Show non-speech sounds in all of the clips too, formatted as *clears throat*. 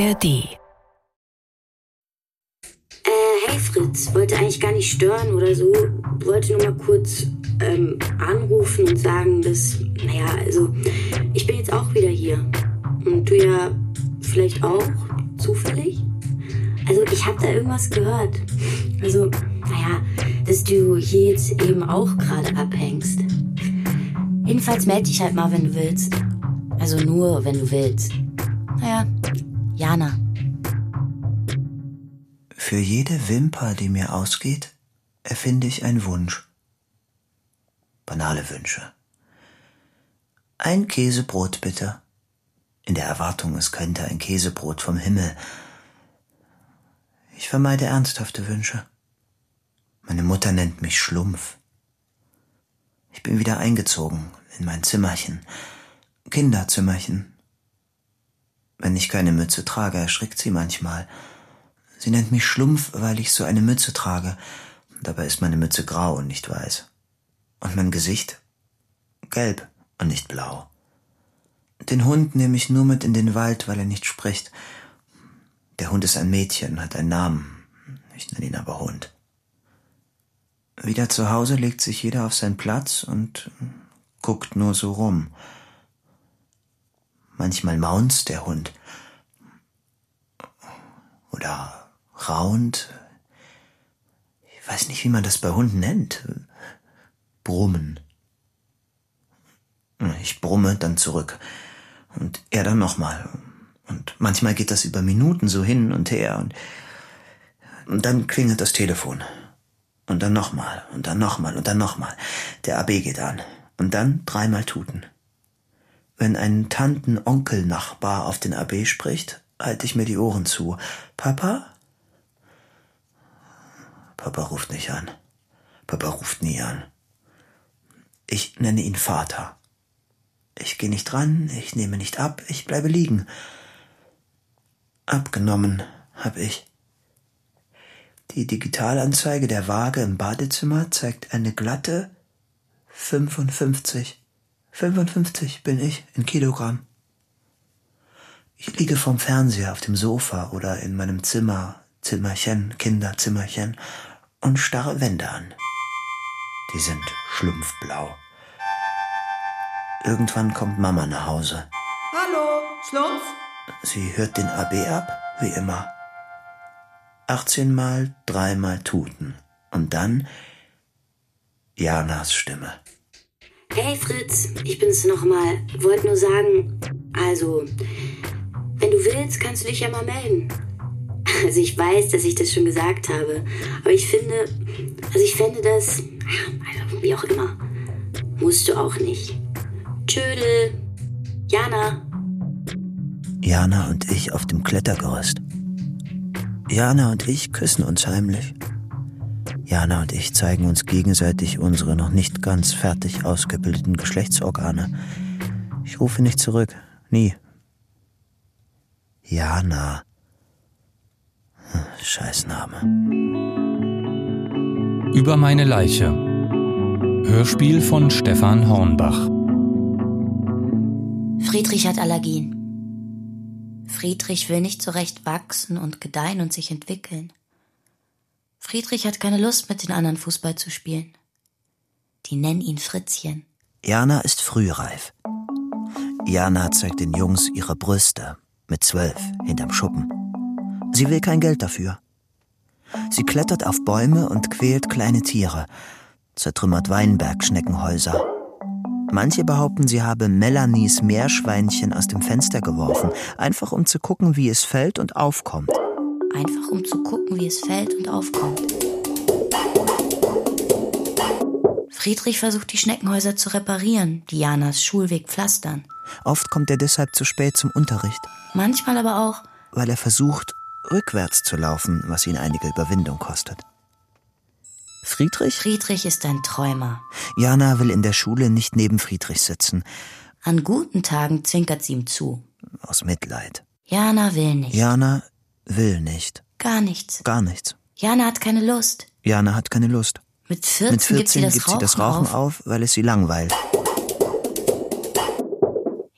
ARD. Äh, hey Fritz, wollte eigentlich gar nicht stören oder so. Wollte nur mal kurz ähm, anrufen und sagen, dass, naja, also ich bin jetzt auch wieder hier. Und du ja vielleicht auch, zufällig? Also ich habe da irgendwas gehört. Also, naja, dass du hier jetzt eben auch gerade abhängst. Jedenfalls melde dich halt mal, wenn du willst. Also nur, wenn du willst. Naja, Jana. Für jede Wimper, die mir ausgeht, erfinde ich einen Wunsch. Banale Wünsche. Ein Käsebrot bitte. In der Erwartung, es könnte ein Käsebrot vom Himmel. Ich vermeide ernsthafte Wünsche. Meine Mutter nennt mich Schlumpf. Ich bin wieder eingezogen in mein Zimmerchen. Kinderzimmerchen. Wenn ich keine Mütze trage, erschrickt sie manchmal. Sie nennt mich Schlumpf, weil ich so eine Mütze trage. Dabei ist meine Mütze grau und nicht weiß. Und mein Gesicht gelb und nicht blau. Den Hund nehme ich nur mit in den Wald, weil er nicht spricht. Der Hund ist ein Mädchen, hat einen Namen. Ich nenne ihn aber Hund. Wieder zu Hause legt sich jeder auf seinen Platz und guckt nur so rum. Manchmal maunzt der Hund. Oder raunt. Ich weiß nicht, wie man das bei Hunden nennt. Brummen. Ich brumme dann zurück. Und er dann nochmal. Und manchmal geht das über Minuten so hin und her. Und, und dann klingelt das Telefon. Und dann nochmal. Und dann nochmal. Und dann nochmal. Der AB geht an. Und dann dreimal tuten. Wenn ein Tanten-Onkel-Nachbar auf den AB spricht, halte ich mir die Ohren zu. Papa? Papa ruft nicht an. Papa ruft nie an. Ich nenne ihn Vater. Ich gehe nicht ran, ich nehme nicht ab, ich bleibe liegen. Abgenommen hab ich. Die Digitalanzeige der Waage im Badezimmer zeigt eine glatte 55. 55 bin ich in Kilogramm. Ich liege vorm Fernseher auf dem Sofa oder in meinem Zimmer, Zimmerchen, Kinderzimmerchen und starre Wände an. Die sind schlumpfblau. Irgendwann kommt Mama nach Hause. Hallo, Schlumpf? Sie hört den AB ab, wie immer. 18 Mal, dreimal tuten. Und dann Janas Stimme. Hey Fritz, ich bin's nochmal. Wollte nur sagen, also, wenn du willst, kannst du dich ja mal melden. Also ich weiß, dass ich das schon gesagt habe, aber ich finde, also ich fände das, also wie auch immer, musst du auch nicht. Tschödel, Jana. Jana und ich auf dem Klettergerüst. Jana und ich küssen uns heimlich. Jana und ich zeigen uns gegenseitig unsere noch nicht ganz fertig ausgebildeten Geschlechtsorgane. Ich rufe nicht zurück. Nie. Jana. Hm, Scheißname. Über meine Leiche. Hörspiel von Stefan Hornbach. Friedrich hat Allergien. Friedrich will nicht so recht wachsen und gedeihen und sich entwickeln. Friedrich hat keine Lust, mit den anderen Fußball zu spielen. Die nennen ihn Fritzchen. Jana ist frühreif. Jana zeigt den Jungs ihre Brüste mit zwölf hinterm Schuppen. Sie will kein Geld dafür. Sie klettert auf Bäume und quält kleine Tiere, zertrümmert Weinbergschneckenhäuser. Manche behaupten, sie habe Melanies Meerschweinchen aus dem Fenster geworfen, einfach um zu gucken, wie es fällt und aufkommt. Einfach um zu gucken, wie es fällt und aufkommt. Friedrich versucht, die Schneckenhäuser zu reparieren, die Janas Schulweg pflastern. Oft kommt er deshalb zu spät zum Unterricht, Manchmal aber auch, weil er versucht, rückwärts zu laufen, was ihn einige Überwindung kostet. Friedrich? Friedrich ist ein Träumer. Jana will in der Schule nicht neben Friedrich sitzen, An guten Tagen zwinkert sie ihm zu. aus Mitleid. Jana will nicht. Jana will nicht. Gar nichts. Gar nichts. Jana hat keine Lust. Jana hat keine Lust. Mit 14, Mit 14 gibt sie das, gibt sie Rauchen, das Rauchen auf. auf, weil es sie langweilt.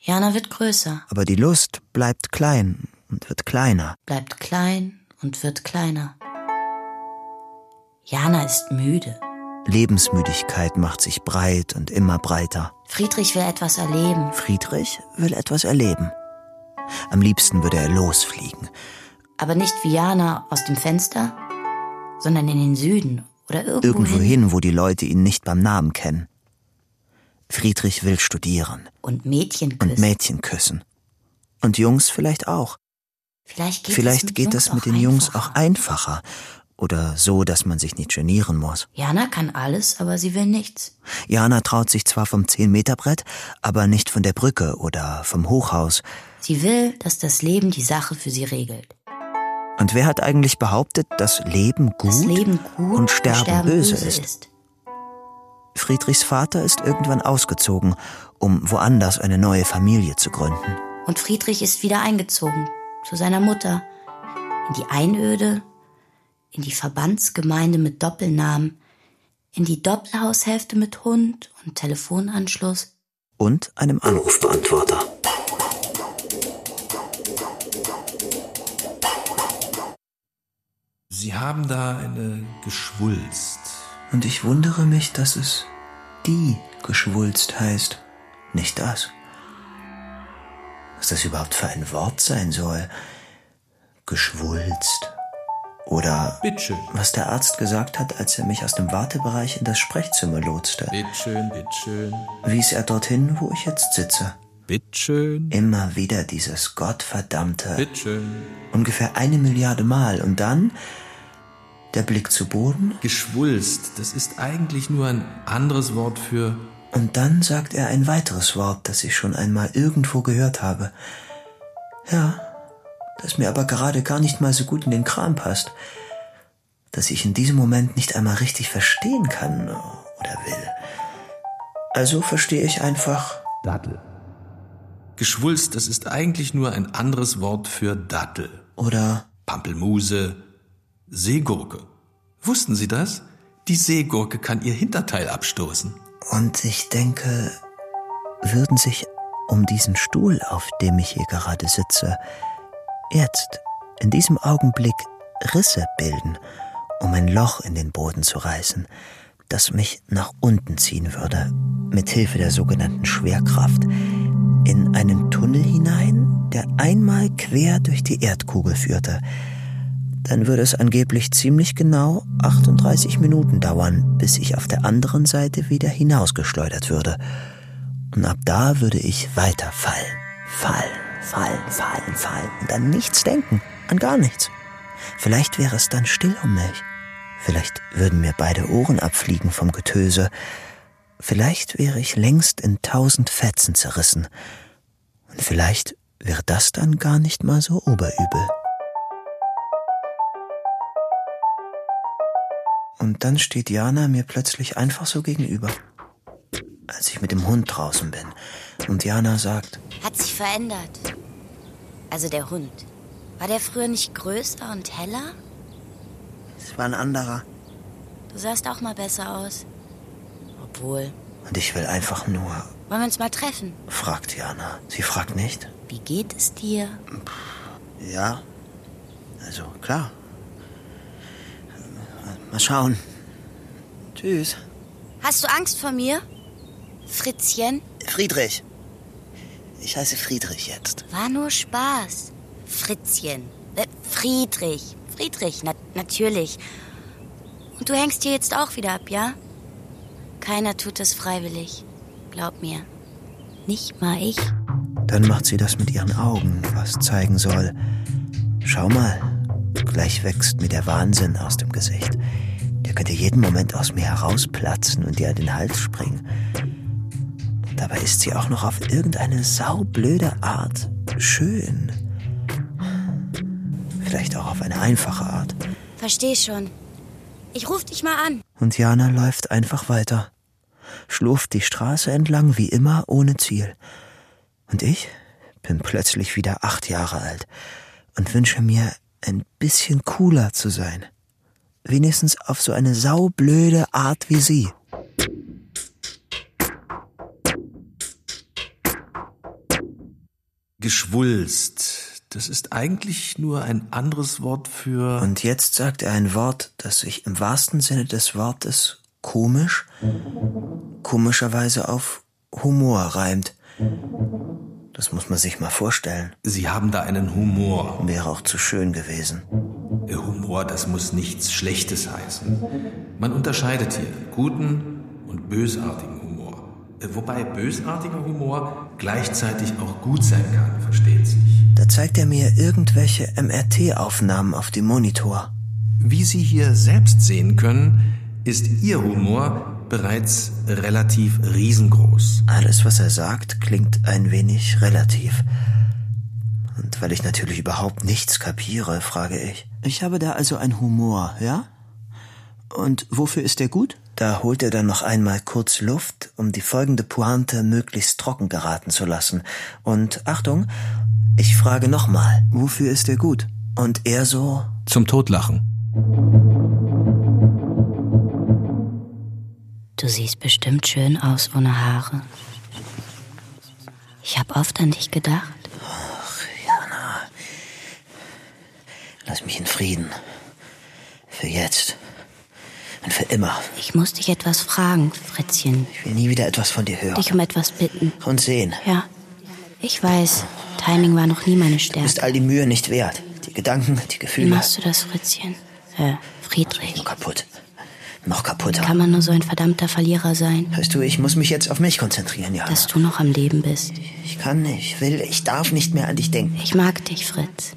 Jana wird größer. Aber die Lust bleibt klein und wird kleiner. Bleibt klein und wird kleiner. Jana ist müde. Lebensmüdigkeit macht sich breit und immer breiter. Friedrich will etwas erleben. Friedrich will etwas erleben. Am liebsten würde er losfliegen. Aber nicht wie Jana aus dem Fenster, sondern in den Süden oder irgendwo, Irgendwo hin. hin, wo die Leute ihn nicht beim Namen kennen. Friedrich will studieren Und Mädchen küssen. und Mädchen küssen. Und Jungs vielleicht auch. Vielleicht geht, Vielleicht mit geht das mit den Jungs einfacher. auch einfacher. Oder so, dass man sich nicht genieren muss. Jana kann alles, aber sie will nichts. Jana traut sich zwar vom 10-Meter-Brett, aber nicht von der Brücke oder vom Hochhaus. Sie will, dass das Leben die Sache für sie regelt. Und wer hat eigentlich behauptet, dass Leben gut, Das Leben gut und Sterben, böse, ist? ist. Friedrichs Vater ist irgendwann ausgezogen, um woanders eine neue Familie zu gründen. Und Friedrich ist wieder eingezogen zu seiner Mutter in die Einöde, in die Verbandsgemeinde mit Doppelnamen, in die Doppelhaushälfte mit Hund und Telefonanschluss. Und einem Anrufbeantworter. Sie haben da eine Geschwulst. Und ich wundere mich, dass es die Geschwulst heißt, nicht das. Was das überhaupt für ein Wort sein soll. Geschwulst. Oder Bitteschön. was der Arzt gesagt hat, als er mich aus dem Wartebereich in das Sprechzimmer lotste. Bitteschön, bitteschön, Wies er dorthin, wo ich jetzt sitze. bitteschön, Immer wieder dieses gottverdammte. bitteschön. Ungefähr eine Milliarde Mal. Und dann der Blick zu Boden. Geschwulst, das ist eigentlich nur ein anderes Wort für Und dann sagt er ein weiteres Wort, das ich schon einmal irgendwo gehört habe. Ja, das mir aber gerade gar nicht mal so gut in den Kram passt. Das ich in diesem Moment nicht einmal richtig verstehen kann oder will. Also verstehe ich einfach. Dattel. Geschwulst, das ist eigentlich nur ein anderes Wort für Dattel. Oder Pampelmuse, Seegurke. Wussten Sie das? Die Seegurke kann ihr Hinterteil abstoßen. Und ich denke, würden sich um diesen Stuhl, auf dem ich hier gerade sitze, jetzt, in diesem Augenblick, Risse bilden, um ein Loch in den Boden zu reißen, das mich nach unten ziehen würde, mit Hilfe der sogenannten Schwerkraft, in einen Tunnel hinein, der einmal quer durch die Erdkugel führte, dann würde es angeblich ziemlich genau 38 Minuten dauern, bis ich auf der anderen Seite wieder hinausgeschleudert würde. Und ab da würde ich weiterfallen. Fallen, fallen, fallen, fallen. Und an nichts denken. An gar nichts. Vielleicht wäre es dann still um mich. Vielleicht würden mir beide Ohren abfliegen vom Getöse. Vielleicht wäre ich längst in tausend Fetzen zerrissen. Und vielleicht wäre das dann gar nicht mal so oberübel. Und dann steht Jana mir plötzlich einfach so gegenüber. Als ich mit dem Hund draußen bin. Und Jana sagt, Hat sich verändert. Also der Hund. War der früher nicht größer und heller? es war ein anderer. Du sahst auch mal besser aus. Obwohl. Und ich will einfach nur, Wollen wir uns mal treffen? fragt Jana. Sie fragt nicht. Wie geht es dir? Ja. Also, klar. Mal schauen. Tschüss. Hast du Angst vor mir? Fritzchen? Friedrich. Ich heiße Friedrich jetzt. War nur Spaß. Fritzchen. Äh, Friedrich. Friedrich, na natürlich. Und du hängst hier jetzt auch wieder ab, ja? Keiner tut das freiwillig. Glaub mir. Nicht mal ich. Dann macht sie das mit ihren Augen, was zeigen soll. Schau mal, gleich wächst mir der Wahnsinn aus dem Gesicht. Der könnte jeden Moment aus mir herausplatzen und dir an den Hals springen. Und dabei ist sie auch noch auf irgendeine saublöde Art schön. Vielleicht auch auf eine einfache Art. Versteh schon. Ich ruf dich mal an. Und Jana läuft einfach weiter, schlurft die Straße entlang wie immer ohne Ziel. Und ich bin plötzlich wieder acht Jahre alt und wünsche mir, ein bisschen cooler zu sein. Wenigstens auf so eine saublöde Art wie sie. Geschwulst, Das ist eigentlich nur ein anderes Wort für. Und jetzt sagt er ein Wort, das sich im wahrsten Sinne des Wortes komisch, komischerweise auf Humor reimt. Das muss man sich mal vorstellen. Sie haben da einen Humor. Wäre auch zu schön gewesen. Humor, das muss nichts Schlechtes heißen. Man unterscheidet hier guten und bösartigen Humor. Wobei bösartiger Humor gleichzeitig auch gut sein kann, versteht sich. Da zeigt er mir irgendwelche MRT-Aufnahmen auf dem Monitor. Wie Sie hier selbst sehen können, ist Ihr Humor bereits relativ riesengroß. Alles, was er sagt, klingt ein wenig relativ. Und weil ich natürlich überhaupt nichts kapiere, frage ich. Ich habe da also einen Humor, ja? Und wofür ist der gut? Da holt er dann noch einmal kurz Luft, um die folgende Pointe möglichst trocken geraten zu lassen. Und Achtung, ich frage nochmal, wofür ist er gut? Und er so? Zum Totlachen. Du siehst bestimmt schön aus ohne Haare. Ich habe oft an dich gedacht. Ach, Jana. Lass mich in Frieden. Für jetzt. Und für immer. Ich muss dich etwas fragen, Fritzchen. Ich will nie wieder etwas von dir hören. Dich um etwas bitten. Und sehen. Ja. Ich weiß, Timing war noch nie meine Du Stärke. bist all die Mühe nicht wert. Die Gedanken, die Wie Gefühle. machst du das, Fritzchen? Äh, Friedrich. Nur kaputt. Noch kaputter. Kann man nur so ein verdammter Verlierer sein, Weißt du, ich muss mich jetzt auf mich konzentrieren, Jana. dass du noch am Leben bist? Ich kann, ich will, ich darf nicht mehr an dich denken. Ich mag dich, Fritz.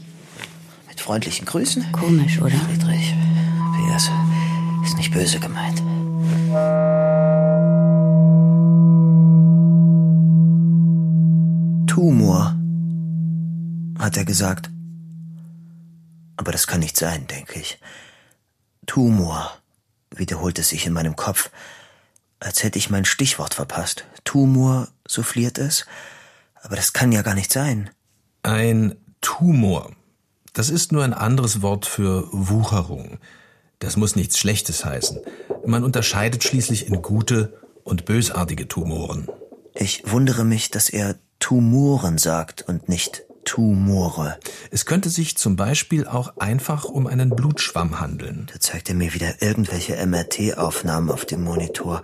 Mit freundlichen Grüßen. Komisch, oder? Friedrich. PS. Ist nicht böse gemeint. Tumor, hat er gesagt. Aber das kann nicht sein, denke ich. Tumor, wiederholt es sich in meinem Kopf, als hätte ich mein Stichwort verpasst. Tumor, souffliert es. Aber das kann ja gar nicht sein. Ein Tumor. Das ist nur ein anderes Wort für Wucherung. Das muss nichts Schlechtes heißen. Man unterscheidet schließlich in gute und bösartige Tumoren. Ich wundere mich, dass er Tumoren sagt und nicht Tumore. Es könnte sich zum Beispiel auch einfach um einen Blutschwamm handeln. Da zeigt er mir wieder irgendwelche MRT-Aufnahmen auf dem Monitor.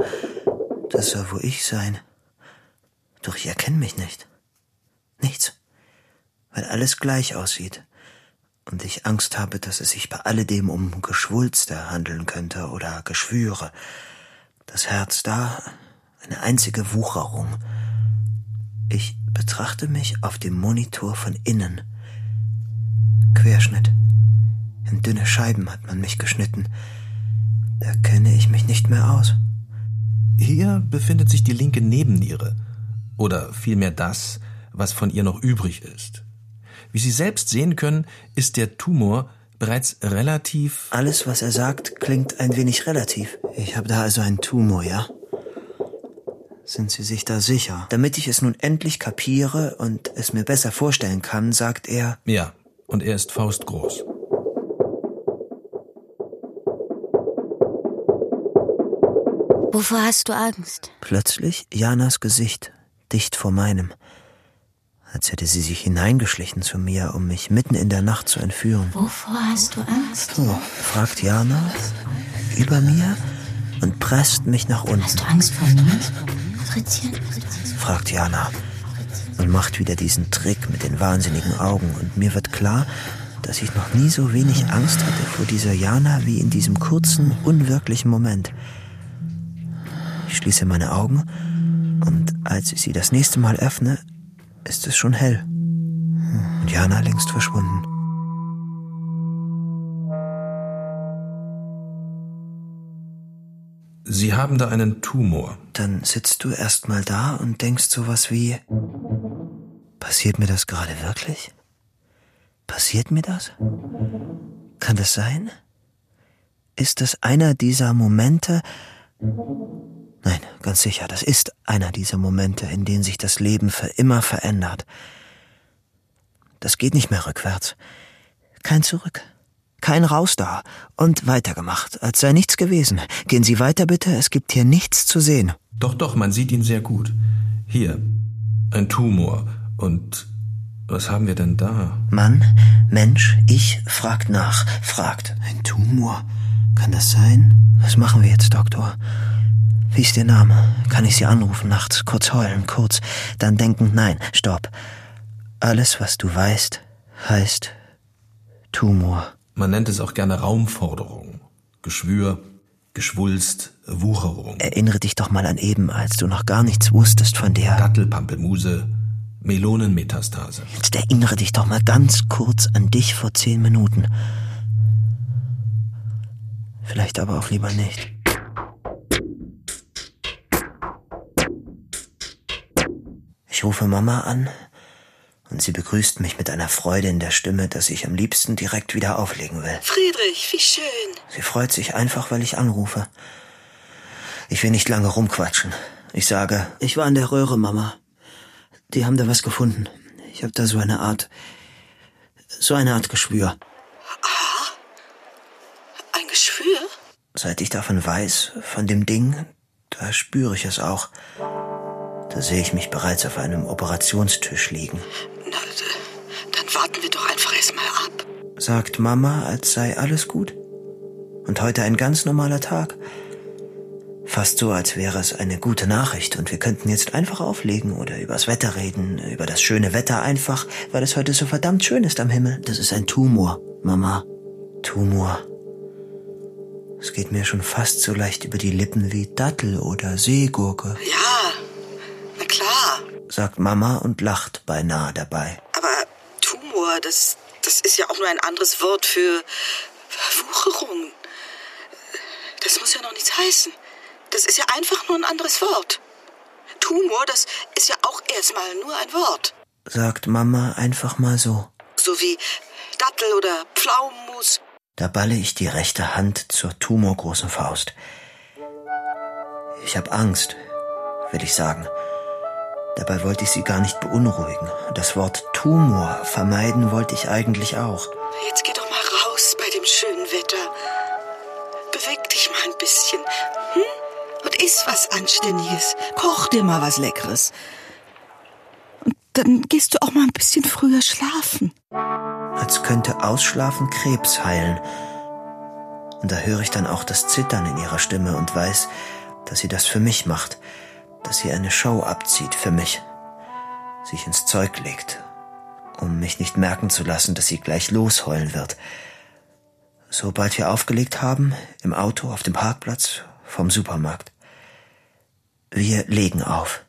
Das soll wohl ich sein. Doch ich erkenne mich nicht. Nichts. Weil alles gleich aussieht. Und ich Angst habe, dass es sich bei alledem um Geschwulste handeln könnte oder Geschwüre. Das Herz da, eine einzige Wucherung. Ich betrachte mich auf dem Monitor von innen. Querschnitt. In dünne Scheiben hat man mich geschnitten. Da kenne ich mich nicht mehr aus. Hier befindet sich die linke Nebenniere. Oder vielmehr das, was von ihr noch übrig ist. Wie Sie selbst sehen können, ist der Tumor bereits relativ. Alles, was er sagt, klingt ein wenig relativ. Ich habe da also einen Tumor, ja? Sind Sie sich da sicher? Damit ich es nun endlich kapiere und es mir besser vorstellen kann, sagt er, Ja, und er ist faustgroß. Wovor hast du Angst? plötzlich Janas Gesicht dicht vor meinem, als hätte sie sich hineingeschlichen zu mir, um mich mitten in der Nacht zu entführen. Wovor hast du Angst? So, fragt Jana über mir und presst mich nach unten. Hast du Angst vor mir? Fritzchen? fragt Jana und macht wieder diesen Trick mit den wahnsinnigen Augen und mir wird klar, dass ich noch nie so wenig Angst hatte vor dieser Jana wie in diesem kurzen, unwirklichen Moment. Ich schließe meine Augen und als ich sie das nächste Mal öffne, ist es schon hell und Jana längst verschwunden. Sie haben da einen Tumor. Dann sitzt du erst mal da und denkst sowas wie, passiert mir das gerade wirklich? Passiert mir das? Kann das sein? Ist das einer dieser Momente? Nein, ganz sicher, das ist einer dieser Momente, in denen sich das Leben für immer verändert. Das geht nicht mehr rückwärts. Kein Zurück. Kein Raus da. Und weitergemacht, als sei nichts gewesen. Gehen Sie weiter bitte, es gibt hier nichts zu sehen. Doch, doch, man sieht ihn sehr gut. Hier, ein Tumor. Und Was haben wir denn da? Mann, Mensch, ich fragt nach, fragt. Ein Tumor. Kann das sein? Was machen wir jetzt, Doktor? Wie ist Ihr Name? Kann ich Sie anrufen nachts? Kurz heulen, kurz. Dann denken, nein, stopp. Alles, was du weißt, heißt Tumor. Man nennt es auch gerne Raumforderung. Geschwür, Geschwulst, Wucherung. Erinnere dich doch mal an eben, als du noch gar nichts wusstest von der. Dattelpampelmuse, Melonenmetastase. Jetzt erinnere dich doch mal ganz kurz an dich vor zehn Minuten. Vielleicht aber auch lieber nicht. Ich rufe Mama an und sie begrüßt mich mit einer Freude in der Stimme, dass ich am liebsten direkt wieder auflegen will. Friedrich, wie schön. Sie freut sich einfach, weil ich anrufe. Ich will nicht lange rumquatschen. Ich sage, ich war in der Röhre, Mama. Die haben da was gefunden. Ich habe da so eine Art, so eine Art Geschwür. Ein Geschwür? Seit ich davon weiß, von dem Ding, da spüre ich es auch. Da sehe ich mich bereits auf einem Operationstisch liegen. Warten wir doch einfach erstmal ab. Sagt Mama, als sei alles gut. Und heute ein ganz normaler Tag. Fast so, als wäre es eine gute Nachricht und wir könnten jetzt einfach auflegen oder übers Wetter reden, über das schöne Wetter einfach, weil es heute so verdammt schön ist am Himmel. Das ist ein Tumor, Mama. Tumor. Es geht mir schon fast so leicht über die Lippen wie Dattel oder Seegurke, Ja, na klar. sagt Mama und lacht beinahe dabei. Aber Tumor, das, das ist ja auch nur ein anderes Wort für Wucherung. Das muss ja noch nichts heißen. Das ist ja einfach nur ein anderes Wort. Tumor, das ist ja auch erstmal nur ein Wort. Sagt Mama einfach mal so. So wie Dattel oder Pflaumenmus. Da balle ich die rechte Hand zur tumorgroßen Faust. Ich hab Angst, will ich sagen. Dabei wollte ich sie gar nicht beunruhigen. Das Wort Tumor vermeiden wollte ich eigentlich auch. Jetzt geh doch mal raus bei dem schönen Wetter. Beweg dich mal ein bisschen. Hm? Und iss was Anständiges. Koch dir mal was Leckeres. Und dann gehst du auch mal ein bisschen früher schlafen. Als könnte Ausschlafen Krebs heilen. Und da höre ich dann auch das Zittern in ihrer Stimme und weiß, dass sie das für mich macht, dass sie eine Show abzieht für mich, sich ins Zeug legt, um mich nicht merken zu lassen, dass sie gleich losheulen wird. Sobald wir aufgelegt haben, im Auto auf dem Parkplatz vom Supermarkt. Wir legen auf.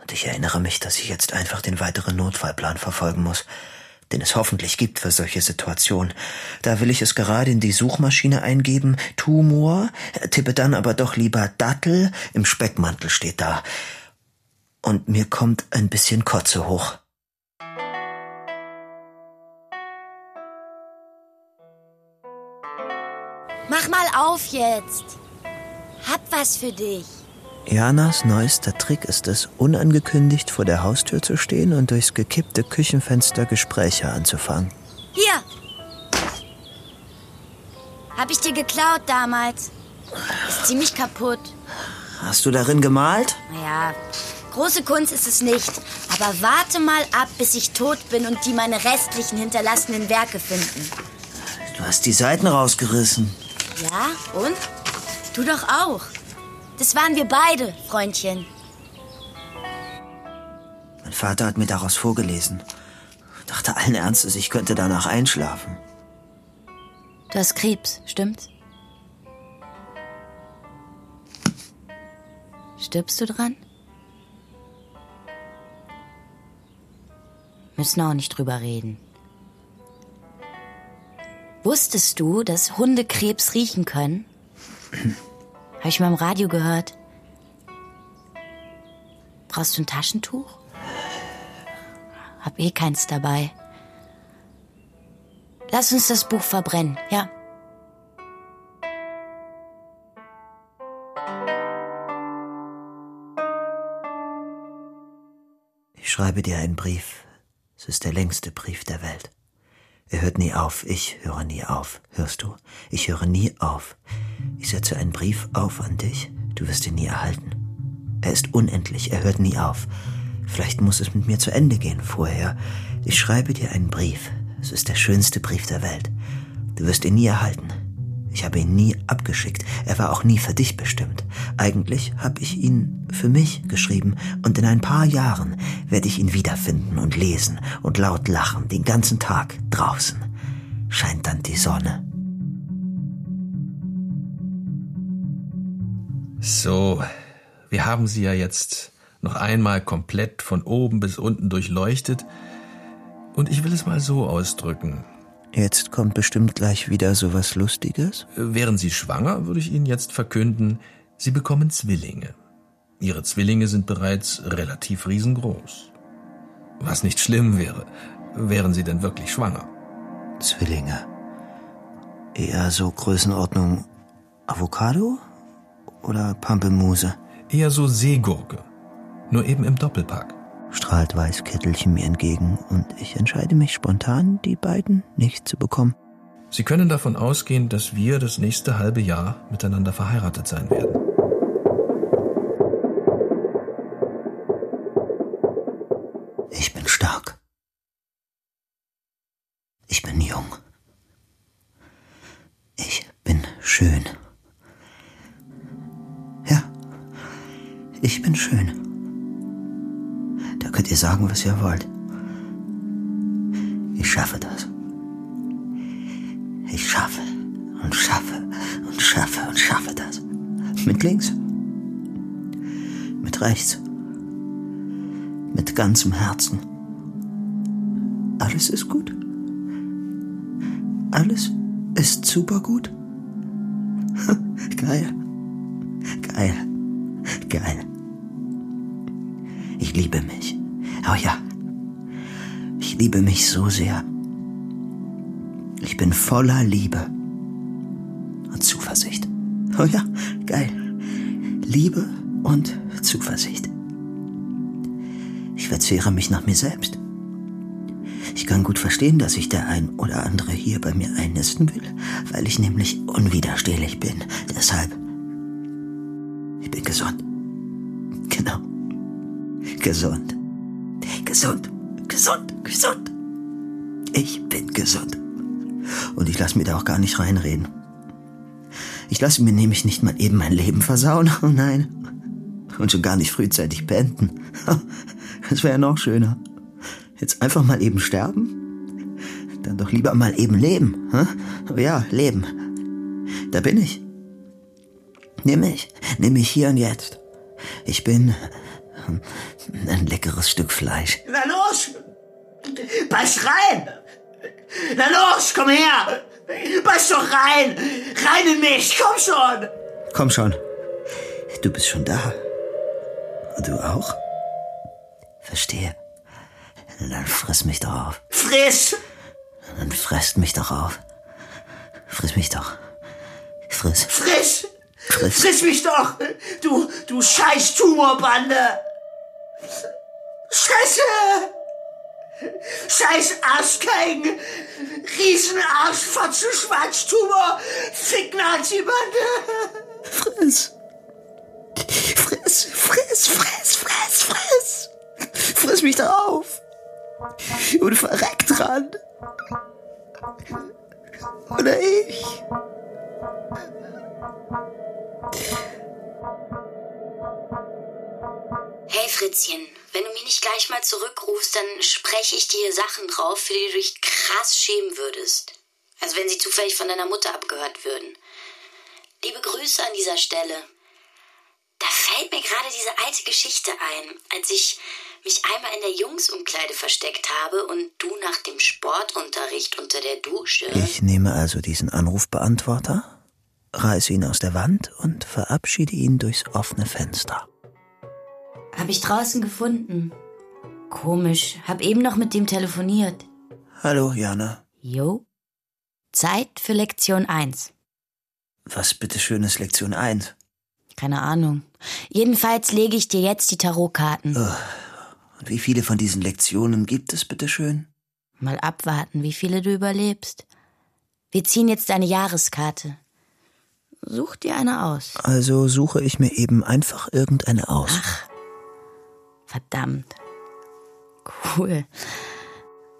Und ich erinnere mich, dass ich jetzt einfach den weiteren Notfallplan verfolgen muss, den es hoffentlich gibt für solche Situationen. Da will ich es gerade in die Suchmaschine eingeben, Tumor, tippe dann aber doch lieber Dattel, im Speckmantel steht da. Und mir kommt ein bisschen Kotze hoch. Mach mal auf jetzt. Hab was für dich. Janas neuester Trick ist es, unangekündigt vor der Haustür zu stehen und durchs gekippte Küchenfenster Gespräche anzufangen. Hier. Hab ich dir geklaut damals. Ist ziemlich kaputt. Hast du darin gemalt? Naja, große Kunst ist es nicht. Aber warte mal ab, bis ich tot bin und die meine restlichen hinterlassenen Werke finden. Du hast die Seiten rausgerissen. Ja, und? Du doch auch. Das waren wir beide, Freundchen. Mein Vater hat mir daraus vorgelesen. Dachte allen Ernstes, ich könnte danach einschlafen. Du hast Krebs, stimmt's? Stirbst du dran? Müssen auch nicht drüber reden. Wusstest du, dass Hunde Krebs riechen können? *clears throat* Habe ich mal im Radio gehört. Brauchst du ein Taschentuch? Hab eh keins dabei. Lass uns das Buch verbrennen, ja? Ich schreibe dir einen Brief. Es ist der längste Brief der Welt. Er hört nie auf. Ich höre nie auf. Hörst du? Ich höre nie auf. Ich setze einen Brief auf an dich. Du wirst ihn nie erhalten. Er ist unendlich. Er hört nie auf. Vielleicht muss es mit mir zu Ende gehen vorher. Ich schreibe dir einen Brief. Es ist der schönste Brief der Welt. Du wirst ihn nie erhalten. Ich habe ihn nie abgeschickt. Er war auch nie für dich bestimmt. Eigentlich habe ich ihn für mich geschrieben und in ein paar Jahren werde ich ihn wiederfinden und lesen und laut lachen, den ganzen Tag draußen. Scheint dann die Sonne. So, wir haben sie ja jetzt noch einmal komplett von oben bis unten durchleuchtet. Und ich will es mal so ausdrücken. Jetzt kommt bestimmt gleich wieder so was Lustiges. Wären Sie schwanger, würde ich Ihnen jetzt verkünden, Sie bekommen Zwillinge. Ihre Zwillinge sind bereits relativ riesengroß. Was nicht schlimm wäre, wären Sie denn wirklich schwanger. Zwillinge. Eher so Größenordnung Avocado oder Pampelmuse? Eher so Seegurke. Nur eben im Doppelpack strahlt Weißkittelchen mir entgegen und ich entscheide mich spontan, die beiden nicht zu bekommen. Sie können davon ausgehen, dass wir das nächste halbe Jahr miteinander verheiratet sein werden. Ich bin stark. Ich bin jung. Ich bin schön. Ja, ich bin schön könnt ihr sagen, was ihr wollt. Ich schaffe das. Ich schaffe und schaffe und schaffe und schaffe das. Mit links. Mit rechts. Mit ganzem Herzen. Alles ist gut. Alles ist super gut. *laughs* Geil. Geil. Geil. Ich liebe mich. Oh ja, ich liebe mich so sehr. Ich bin voller Liebe und Zuversicht. Oh ja, geil. Liebe und Zuversicht. Ich verzehre mich nach mir selbst. Ich kann gut verstehen, dass sich der ein oder andere hier bei mir einnisten will, weil ich nämlich unwiderstehlich bin. Deshalb, ich bin gesund. Genau. Gesund. Gesund, gesund, gesund. Ich bin gesund. Und ich lasse mir da auch gar nicht reinreden. Ich lasse mir nämlich nicht mal eben mein Leben versauen. *laughs* Oh nein. Und schon gar nicht frühzeitig beenden. *laughs* Das wäre ja noch schöner. Jetzt einfach mal eben sterben? Dann doch lieber mal eben leben. Ja, leben. Da bin ich. Nimm mich. Nimm mich hier und jetzt. Ich bin ein leckeres Stück Fleisch. Na los! Beiß rein! Na los, komm her! Beiß doch rein! Rein in mich, komm schon! Komm schon. Du bist schon da. Und du auch? Verstehe. Dann friss mich doch auf. Friss! Dann fresst mich doch auf. Friss mich doch. Friss. Friss! Friss, Friss mich doch! Du, du scheiß Tumorbande! Scheiße! Scheiß Arschkeigen! Riesenarschfotze, Schwarztumor! Fick-Nazi-Bande! Friss! Friss, friss, friss, friss, friss! Friss mich da auf! Und verreck dran! Oder ich! Fritzchen, wenn du mich nicht gleich mal zurückrufst, dann spreche ich dir Sachen drauf, für die du dich krass schämen würdest. Also wenn sie zufällig von deiner Mutter abgehört würden. Liebe Grüße an dieser Stelle. Da fällt mir gerade diese alte Geschichte ein, als ich mich einmal in der Jungsumkleide versteckt habe und du nach dem Sportunterricht unter der Dusche. Ich nehme also diesen Anrufbeantworter, reiße ihn aus der Wand und verabschiede ihn durchs offene Fenster. Hab ich draußen gefunden. Komisch, hab eben noch mit dem telefoniert. Hallo, Jana. Jo. Zeit für Lektion 1. Was bitteschön ist Lektion 1? Keine Ahnung. Jedenfalls lege ich dir jetzt die Tarotkarten. Oh. Und wie viele von diesen Lektionen gibt es, bitteschön? Mal abwarten, wie viele du überlebst. Wir ziehen jetzt eine Jahreskarte. Such dir eine aus. Also suche ich mir eben einfach irgendeine aus. Ach, Verdammt. Cool.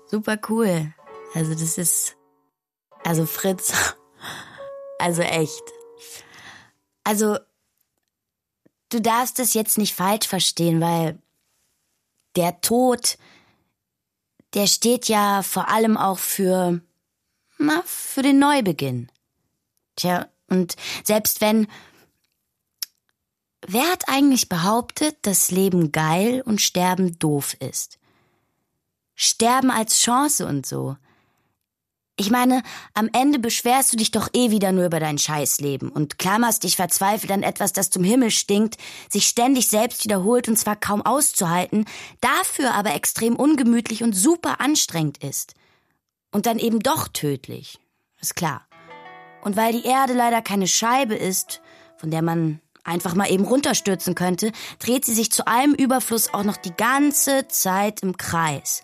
Super cool. Also das ist, also Fritz, *laughs* also echt. Also, du darfst es jetzt nicht falsch verstehen, weil der Tod, der steht ja vor allem auch für, na, für den Neubeginn. Tja, und selbst wenn, wer hat eigentlich behauptet, dass Leben geil und Sterben doof ist? Sterben als Chance und so. Ich meine, am Ende beschwerst du dich doch eh wieder nur über dein Scheißleben und klammerst dich verzweifelt an etwas, das zum Himmel stinkt, sich ständig selbst wiederholt und zwar kaum auszuhalten, dafür aber extrem ungemütlich und super anstrengend ist. Und dann eben doch tödlich. Ist klar. Und weil die Erde leider keine Scheibe ist, von der man einfach mal eben runterstürzen könnte, dreht sie sich zu allem Überfluss auch noch die ganze Zeit im Kreis.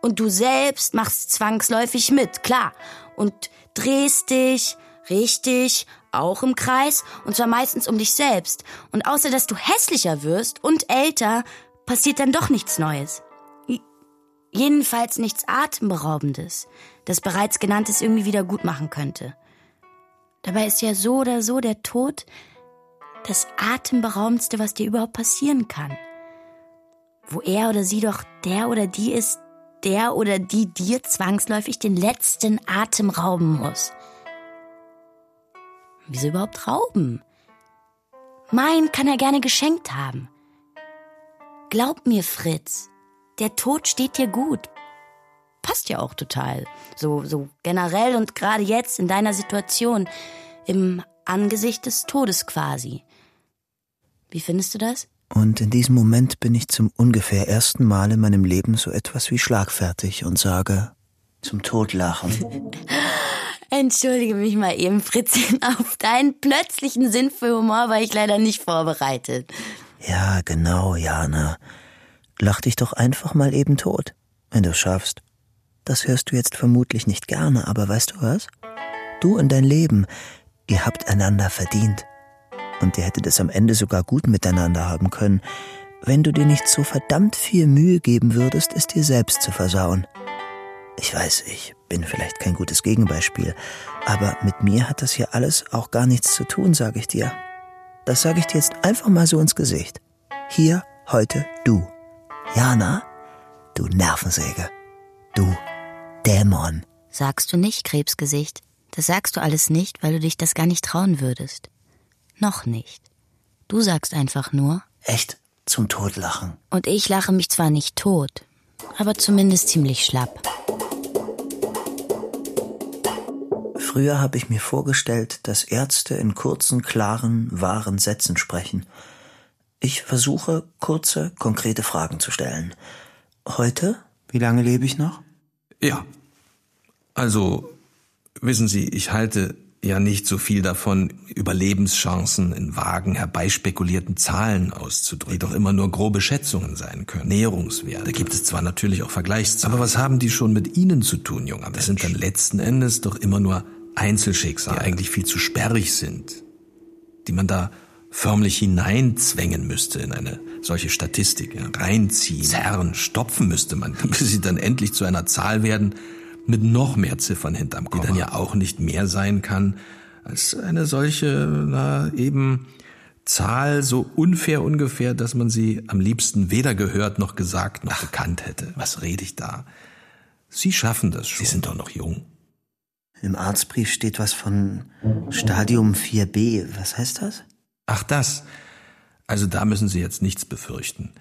Und du selbst machst zwangsläufig mit, klar. Und drehst dich, richtig, auch im Kreis, und zwar meistens um dich selbst. Und außer dass du hässlicher wirst und älter, passiert dann doch nichts Neues. Jedenfalls nichts Atemberaubendes, das bereits genanntes irgendwie wieder gut machen könnte. Dabei ist ja so oder so der Tod das Atemberaubendste, was dir überhaupt passieren kann. Wo er oder sie doch der oder die ist, der oder die dir zwangsläufig den letzten Atem rauben muss. Wieso überhaupt rauben? Mein kann er gerne geschenkt haben. Glaub mir, Fritz, der Tod steht dir gut. Passt ja auch total. So, so generell und gerade jetzt in deiner Situation. Im Angesicht des Todes quasi. Wie findest du das? Und in diesem Moment bin ich zum ungefähr ersten Mal in meinem Leben so etwas wie schlagfertig und sage zum Todlachen. *laughs* Entschuldige mich mal eben, Fritzchen, *laughs* auf deinen plötzlichen Sinn für Humor war ich leider nicht vorbereitet. Ja, genau, Jana. Lach dich doch einfach mal eben tot, wenn du schaffst. Das hörst du jetzt vermutlich nicht gerne, aber weißt du was? Du und dein Leben, ihr habt einander verdient und ihr hättet es am Ende sogar gut miteinander haben können, wenn du dir nicht so verdammt viel Mühe geben würdest, es dir selbst zu versauen. Ich weiß, ich bin vielleicht kein gutes Gegenbeispiel, aber mit mir hat das hier alles auch gar nichts zu tun, sage ich dir. Das sage ich dir jetzt einfach mal so ins Gesicht. Hier, heute, du. Jana, du Nervensäge. Du Dämon. Sagst du nicht, Krebsgesicht. Das sagst du alles nicht, weil du dich das gar nicht trauen würdest. Noch nicht. Du sagst einfach nur. Echt? Zum Totlachen. Und ich lache mich zwar nicht tot, aber zumindest ziemlich schlapp. Früher habe ich mir vorgestellt, dass Ärzte in kurzen, klaren, wahren Sätzen sprechen. Ich versuche, kurze, konkrete Fragen zu stellen. Heute? Wie lange lebe ich noch? Ja. Also, wissen Sie, ich halte ja nicht so viel davon, Überlebenschancen in vagen herbeispekulierten Zahlen auszudrücken, die doch immer nur grobe Schätzungen sein können. Näherungswerte. Da gibt es zwar natürlich auch Vergleichszahlen, aber was haben die schon mit Ihnen zu tun, junger Mensch? Das sind dann letzten Endes doch immer nur Einzelschicksale, die eigentlich viel zu sperrig sind, die man da förmlich hineinzwängen müsste in eine solche Statistik, ja, reinziehen, zerren, stopfen müsste man, *laughs* bis sie dann endlich zu einer Zahl werden, mit noch mehr Ziffern hinterm Komma. Die dann ja auch nicht mehr sein kann als eine solche, na, eben Zahl so unfair ungefähr, dass man sie am liebsten weder gehört noch gesagt noch Ach, bekannt hätte. Was rede ich da? Sie schaffen das schon. Sie sind doch noch jung. Im Arztbrief steht was von Stadium 4b. Was heißt das? Ach das. Also da müssen Sie jetzt nichts befürchten,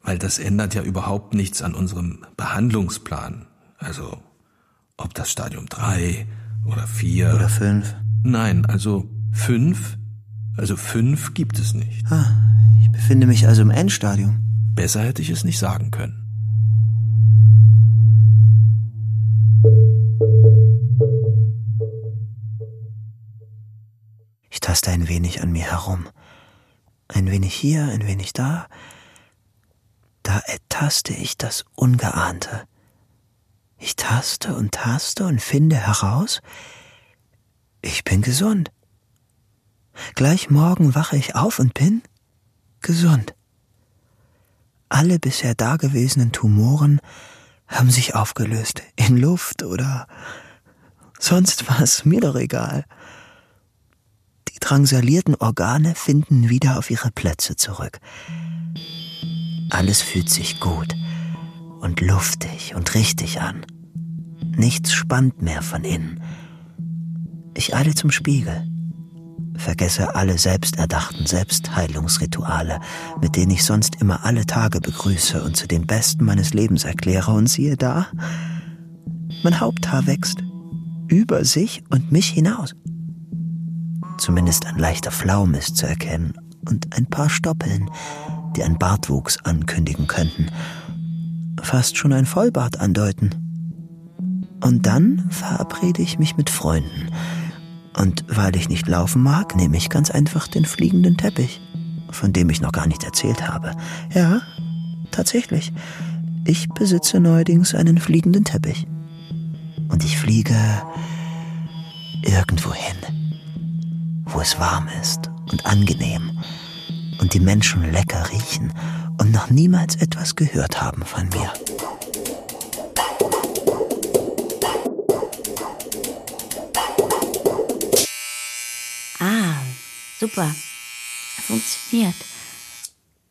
weil das ändert ja überhaupt nichts an unserem Behandlungsplan. Also ob das Stadium 3 oder 4 oder 5. Nein, also 5. Also 5 gibt es nicht. Ah, ich befinde mich also im Endstadium. Besser hätte ich es nicht sagen können. Ich taste ein wenig an mir herum. Ein wenig hier, ein wenig da. Da ertaste ich das Ungeahnte. Ich taste und taste und finde heraus, ich bin gesund. Gleich morgen wache ich auf und bin gesund. alle bisher dagewesenen Tumoren haben sich aufgelöst. In Luft oder sonst was, *laughs* mir doch egal. Die drangsalierten Organe finden wieder auf ihre Plätze zurück. Alles fühlt sich gut und luftig und richtig an. Nichts spannt mehr von innen. Ich eile zum Spiegel, vergesse alle selbsterdachten Selbstheilungsrituale, mit denen ich sonst immer alle Tage begrüße und zu den besten meines Lebens erkläre, und siehe da, mein Haupthaar wächst über sich und mich hinaus. Zumindest ein leichter Flaum ist zu erkennen und ein paar Stoppeln, die einen Bartwuchs ankündigen könnten, fast schon ein Vollbart andeuten. Und dann verabrede ich mich mit Freunden. Und weil ich nicht laufen mag, nehme ich ganz einfach den fliegenden Teppich, von dem ich noch gar nicht erzählt habe. Ja, tatsächlich. Ich besitze neuerdings einen fliegenden Teppich. Und ich fliege irgendwo hin, wo es warm ist und angenehm und die Menschen lecker riechen und noch niemals etwas gehört haben von mir. Super. Funktioniert.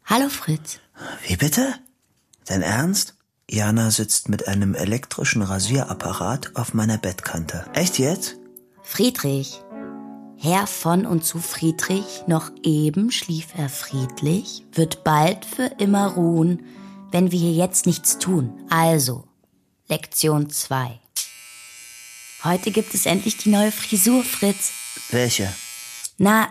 Hallo Fritz. Wie bitte? Dein Ernst? Jana sitzt mit einem elektrischen Rasierapparat auf meiner Bettkante. Echt jetzt? Friedrich. Herr von und zu Friedrich, noch eben schlief er friedlich, wird bald für immer ruhen, wenn wir hier jetzt nichts tun. Also, Lektion 2. Heute gibt es endlich die neue Frisur, Fritz. Welche? Na,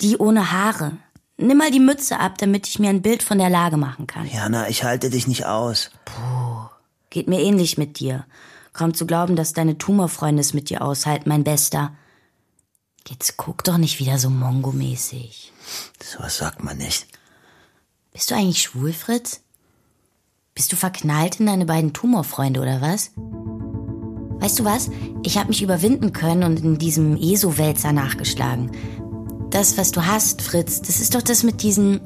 die ohne Haare. Nimm mal die Mütze ab, damit ich mir ein Bild von der Lage machen kann. Jana, ich halte dich nicht aus. Geht mir ähnlich mit dir. Kaum zu glauben, dass deine Tumorfreunde es mit dir aushalten, mein Bester. Jetzt guck doch nicht wieder so mongomäßig. Sowas sagt man nicht. Bist du eigentlich schwul, Fritz? Bist du verknallt in deine beiden Tumorfreunde oder was? Weißt du was? Ich habe mich überwinden können und in diesem ESO-Wälzer nachgeschlagen. Das, was du hast, Fritz, das ist doch das mit diesen.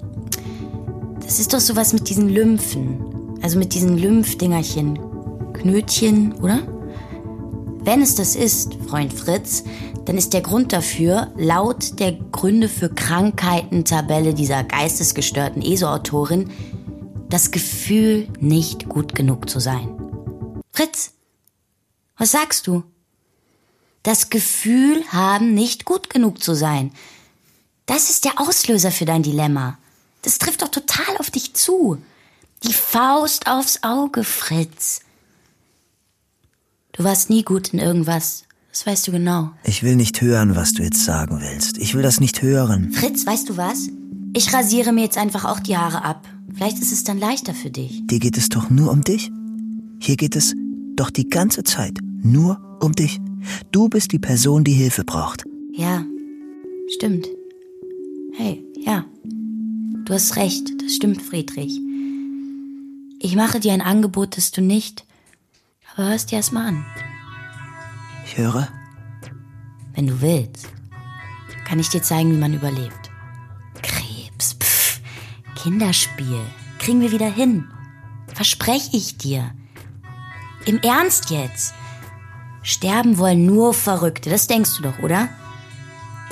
Das ist doch sowas mit diesen Lymphen. Also mit diesen Lymphdingerchen. Knötchen, oder? Wenn es das ist, Freund Fritz, dann ist der Grund dafür, laut der Gründe für Krankheiten-Tabelle dieser geistesgestörten ESO-Autorin, das Gefühl, nicht gut genug zu sein. Fritz, was sagst du? Das Gefühl haben, nicht gut genug zu sein. Das ist der Auslöser für dein Dilemma. Das trifft doch total auf dich zu. Die Faust aufs Auge, Fritz. Du warst nie gut in irgendwas. Das weißt du genau. Ich will nicht hören, was du jetzt sagen willst. Ich will das nicht hören. Fritz, weißt du was? Ich rasiere mir jetzt einfach auch die Haare ab. Vielleicht ist es dann leichter für dich. Dir geht es doch nur um dich. Hier geht es doch die ganze Zeit nur um dich. Du bist die Person, die Hilfe braucht. Ja, stimmt. Hey, ja. Du hast recht, das stimmt, Friedrich. Ich mache dir ein Angebot, das du nicht. Aber hörst dir erst mal an. Ich höre. Wenn du willst, kann ich dir zeigen, wie man überlebt. Krebs, pff, Kinderspiel. Kriegen wir wieder hin. Verspreche ich dir. Im Ernst jetzt. Sterben wollen nur Verrückte, das denkst du doch, oder?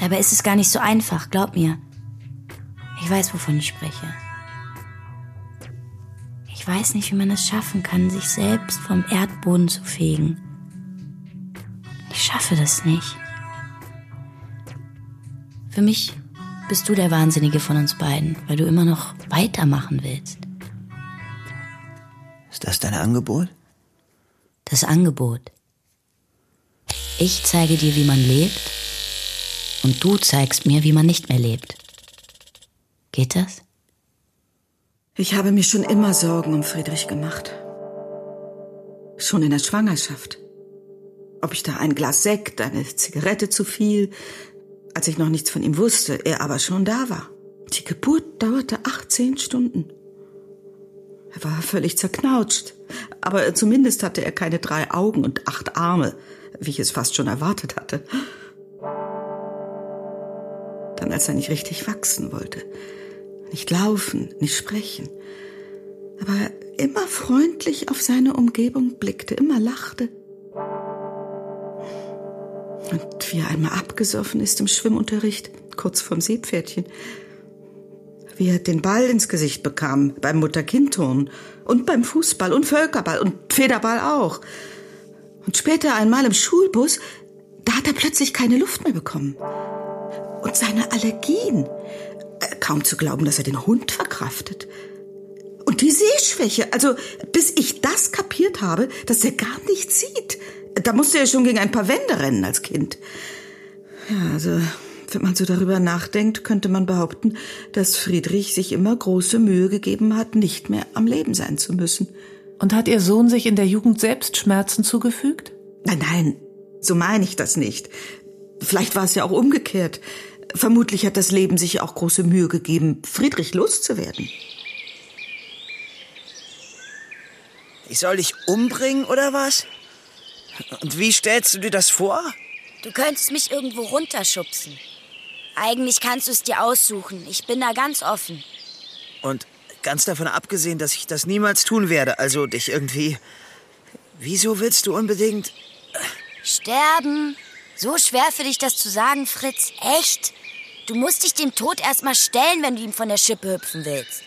Dabei ist es gar nicht so einfach, glaub mir. Ich weiß, wovon ich spreche. Ich weiß nicht, wie man es schaffen kann, sich selbst vom Erdboden zu fegen. Ich schaffe das nicht. Für mich bist du der Wahnsinnige von uns beiden, weil du immer noch weitermachen willst. Ist das dein Angebot? Das Angebot. Ich zeige dir, wie man lebt, und du zeigst mir, wie man nicht mehr lebt. Geht das? Ich habe mir schon immer Sorgen um Friedrich gemacht. Schon in der Schwangerschaft. Ob ich da ein Glas Sekt, eine Zigarette zu viel, als ich noch nichts von ihm wusste, er aber schon da war. Die Geburt dauerte 18 Stunden. Er war völlig zerknautscht, aber zumindest hatte er keine drei Augen und acht Arme, wie ich es fast schon erwartet hatte. Dann, als er nicht richtig wachsen wollte, nicht laufen, nicht sprechen, aber immer freundlich auf seine Umgebung blickte, immer lachte. Und wie er einmal abgesoffen ist im Schwimmunterricht, kurz vorm Seepferdchen, wie er den Ball ins Gesicht bekam beim Mutter-Kind-Turnen und beim Fußball und Völkerball und Federball auch. Und später einmal im Schulbus, da hat er plötzlich keine Luft mehr bekommen. Und seine Allergien. Äh, kaum zu glauben, dass er den Hund verkraftet. Und die Sehschwäche. Also, bis ich das kapiert habe, dass er gar nichts sieht. Da musste er schon gegen ein paar Wände rennen als Kind. Ja, also, wenn man so darüber nachdenkt, könnte man behaupten, dass Friedrich sich immer große Mühe gegeben hat, nicht mehr am Leben sein zu müssen. Und hat Ihr Sohn sich in der Jugend selbst Schmerzen zugefügt? Nein, nein, so meine ich das nicht. Vielleicht war es ja auch umgekehrt. Vermutlich hat das Leben sich auch große Mühe gegeben, Friedrich loszuwerden. Ich soll dich umbringen oder was? Und wie stellst du dir das vor? Du könntest mich irgendwo runterschubsen. Eigentlich kannst du es dir aussuchen. Ich bin da ganz offen. Und ganz davon abgesehen, dass ich das niemals tun werde, also dich irgendwie. Wieso willst du unbedingt. Sterben? So schwer für dich, das zu sagen, Fritz. Echt? Du musst dich dem Tod erstmal stellen, wenn du ihm von der Schippe hüpfen willst.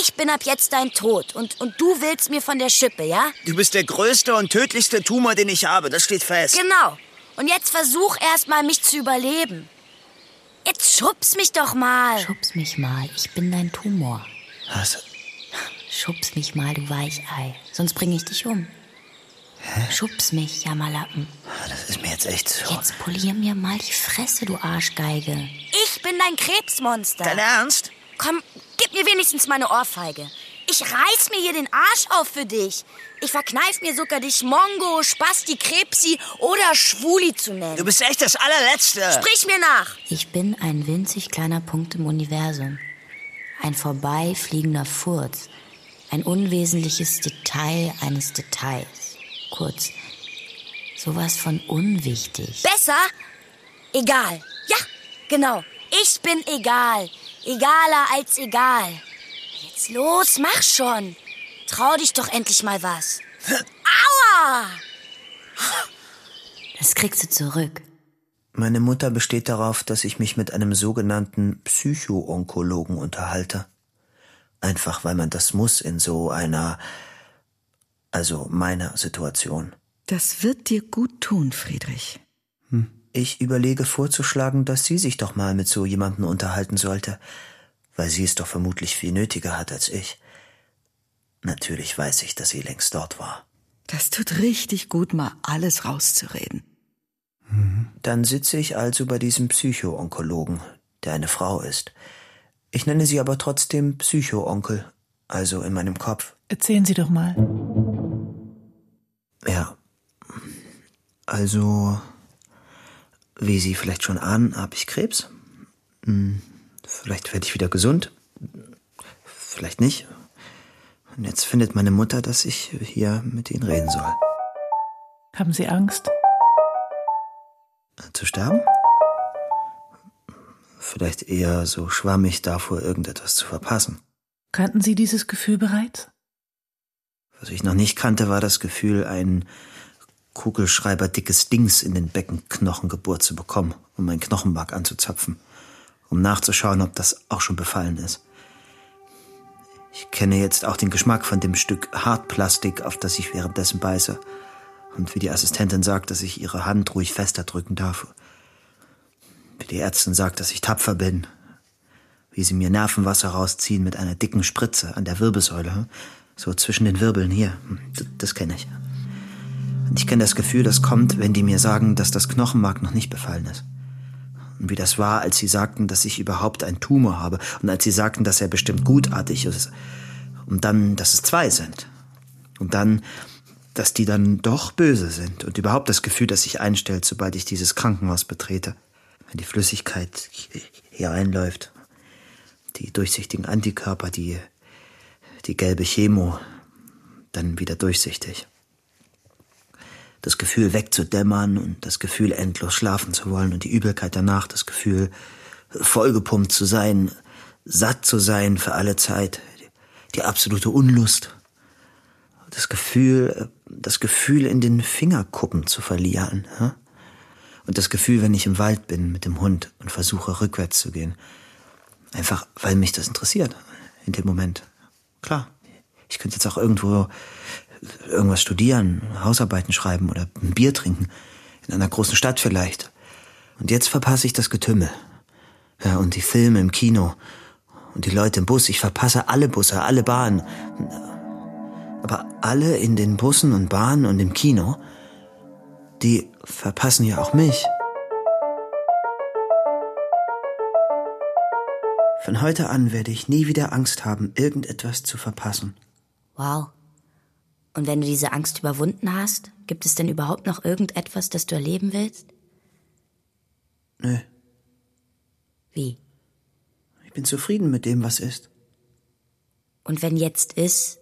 Ich bin ab jetzt dein Tod und, und du willst mir von der Schippe, ja? Du bist der größte und tödlichste Tumor, den ich habe, das steht fest. Genau. Und jetzt versuch erstmal, mich zu überleben. Jetzt schubs mich doch mal. Schubs mich mal, ich bin dein Tumor. Was? Schubs mich mal, du Weichei. Sonst bringe ich dich um. Hä? Schubs mich, Jammerlappen. Das ist mir jetzt echt so. Jetzt polier mir mal die Fresse, du Arschgeige. Ich bin dein Krebsmonster. Dein Ernst? Komm, gib mir wenigstens meine Ohrfeige. Ich reiß mir hier den Arsch auf für dich. Ich verkneif mir sogar dich Mongo, Spasti, Krebsi oder Schwuli zu nennen. Du bist echt das allerletzte. Sprich mir nach. Ich bin ein winzig kleiner Punkt im Universum. Ein vorbeifliegender Furz. Ein unwesentliches Detail eines Details. Kurz, sowas von unwichtig. Besser? Egal. Ja, genau. Ich bin egal. Egaler als egal. Jetzt los, mach schon. Trau dich doch endlich mal was. Aua! Das kriegst du zurück. Meine Mutter besteht darauf, dass ich mich mit einem sogenannten Psycho-Onkologen unterhalte. Einfach weil man das muss in so einer, also meiner Situation. Das wird dir gut tun, Friedrich. Hm. Ich überlege vorzuschlagen, dass sie sich doch mal mit so jemanden unterhalten sollte, weil sie es doch vermutlich viel nötiger hat als ich. Natürlich weiß ich, dass sie längst dort war. Das tut richtig gut, mal alles rauszureden. Mhm. Dann sitze ich also bei diesem Psycho-Onkologen, der eine Frau ist. Ich nenne sie aber trotzdem Psycho-Onkel, also in meinem Kopf. Erzählen Sie doch mal. Ja. Also, wie Sie vielleicht schon ahnen, habe ich Krebs. Hm, vielleicht werde ich wieder gesund. Vielleicht nicht. Und jetzt findet meine Mutter, dass ich hier mit Ihnen reden soll. Haben Sie Angst? Zu sterben? Vielleicht eher so schwammig davor, irgendetwas zu verpassen. Kannten Sie dieses Gefühl bereits? Was ich noch nicht kannte, war das Gefühl, ein kugelschreiberdickes Dings in den Beckenknochen gebohrt zu bekommen, um mein Knochenmark anzuzapfen, um nachzuschauen, ob das auch schon befallen ist. Ich kenne jetzt auch den Geschmack von dem Stück Hartplastik, auf das ich währenddessen beiße. Und wie die Assistentin sagt, dass ich ihre Hand ruhig fester drücken darf. Wie die Ärztin sagt, dass ich tapfer bin. Wie sie mir Nervenwasser rausziehen mit einer dicken Spritze an der Wirbelsäule. So zwischen den Wirbeln hier. Das, das kenne ich. Und ich kenne das Gefühl, das kommt, wenn die mir sagen, dass das Knochenmark noch nicht befallen ist. Und wie das war, als sie sagten, dass ich überhaupt einen Tumor habe. Und als sie sagten, dass er bestimmt gutartig ist. Und dann, dass es zwei sind. Und dann, dass die dann doch böse sind. Und überhaupt das Gefühl, das sich einstellt, sobald ich dieses Krankenhaus betrete. Wenn die Flüssigkeit hier reinläuft. Die durchsichtigen Antikörper, die, die gelbe Chemo. Dann wieder durchsichtig das Gefühl wegzudämmern und das Gefühl endlos schlafen zu wollen und die Übelkeit danach, das Gefühl vollgepumpt zu sein, satt zu sein für alle Zeit, die absolute Unlust. Das Gefühl, das Gefühl in den Fingerkuppen zu verlieren. Und das Gefühl, wenn ich im Wald bin mit dem Hund und versuche rückwärts zu gehen. Einfach, weil mich das interessiert. In dem Moment. Klar. Ich könnte jetzt auch irgendwo irgendwas studieren, Hausarbeiten schreiben oder ein Bier trinken. In einer großen Stadt vielleicht. Und jetzt verpasse ich das Getümmel. Ja, und die Filme im Kino. Und die Leute im Bus. Ich verpasse alle Busse, alle Bahnen. Aber alle in den Bussen und Bahnen und im Kino, die verpassen ja auch mich. Von heute an werde ich nie wieder Angst haben, irgendetwas zu verpassen. Wow. Und wenn du diese Angst überwunden hast, gibt es denn überhaupt noch irgendetwas, das du erleben willst? Nö. Wie? Ich bin zufrieden mit dem, was ist. Und wenn jetzt ist,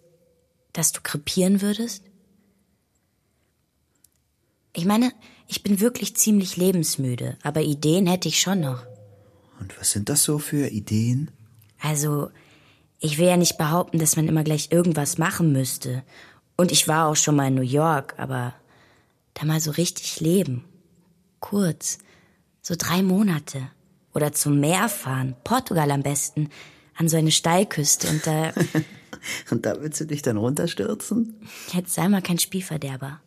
dass du krepieren würdest? Ich meine, ich bin wirklich ziemlich lebensmüde, aber Ideen hätte ich schon noch. Und was sind das so für Ideen? Also, ich will ja nicht behaupten, dass man immer gleich irgendwas machen müsste. Und ich war auch schon mal in New York, aber da mal so richtig leben. Kurz. So drei Monate. Oder zum Meer fahren. Portugal am besten. An so eine Steilküste und da. *laughs* und da willst du dich dann runterstürzen? Jetzt sei mal kein Spielverderber.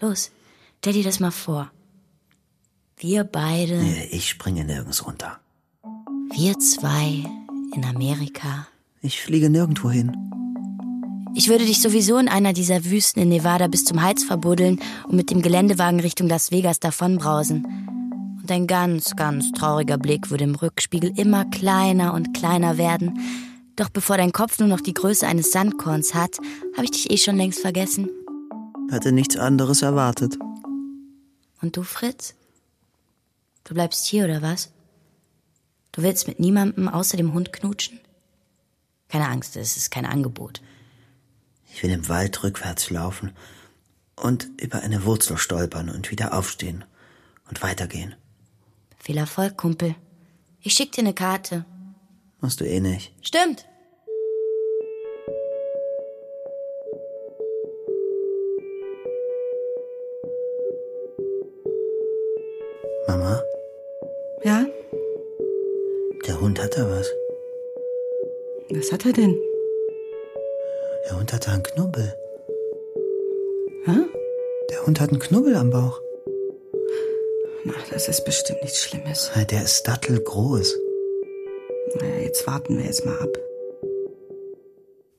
Los, stell dir das mal vor. Wir beide. Nee, ich springe nirgends runter. Wir zwei in Amerika. Ich fliege nirgendwo hin. Ich würde dich sowieso in einer dieser Wüsten in Nevada bis zum Hals verbuddeln und mit dem Geländewagen Richtung Las Vegas davonbrausen. Und ein ganz, ganz trauriger Blick würde im Rückspiegel immer kleiner und kleiner werden. Doch bevor dein Kopf nur noch die Größe eines Sandkorns hat, habe ich dich eh schon längst vergessen. Hatte nichts anderes erwartet. Und du, Fritz? Du bleibst hier oder was? Du willst mit niemandem außer dem Hund knutschen? Keine Angst, es ist kein Angebot. Ich will im Wald rückwärts laufen und über eine Wurzel stolpern und wieder aufstehen und weitergehen. Viel Erfolg, Kumpel. Ich schick dir eine Karte. Machst du eh nicht. Stimmt. Hund hat da was. Was hat er denn? Der Hund hat da einen Knubbel. Hä? Der Hund hat einen Knubbel am Bauch. Na, das ist bestimmt nichts Schlimmes. Der ist dattelgroß. Na, jetzt warten wir erst mal ab.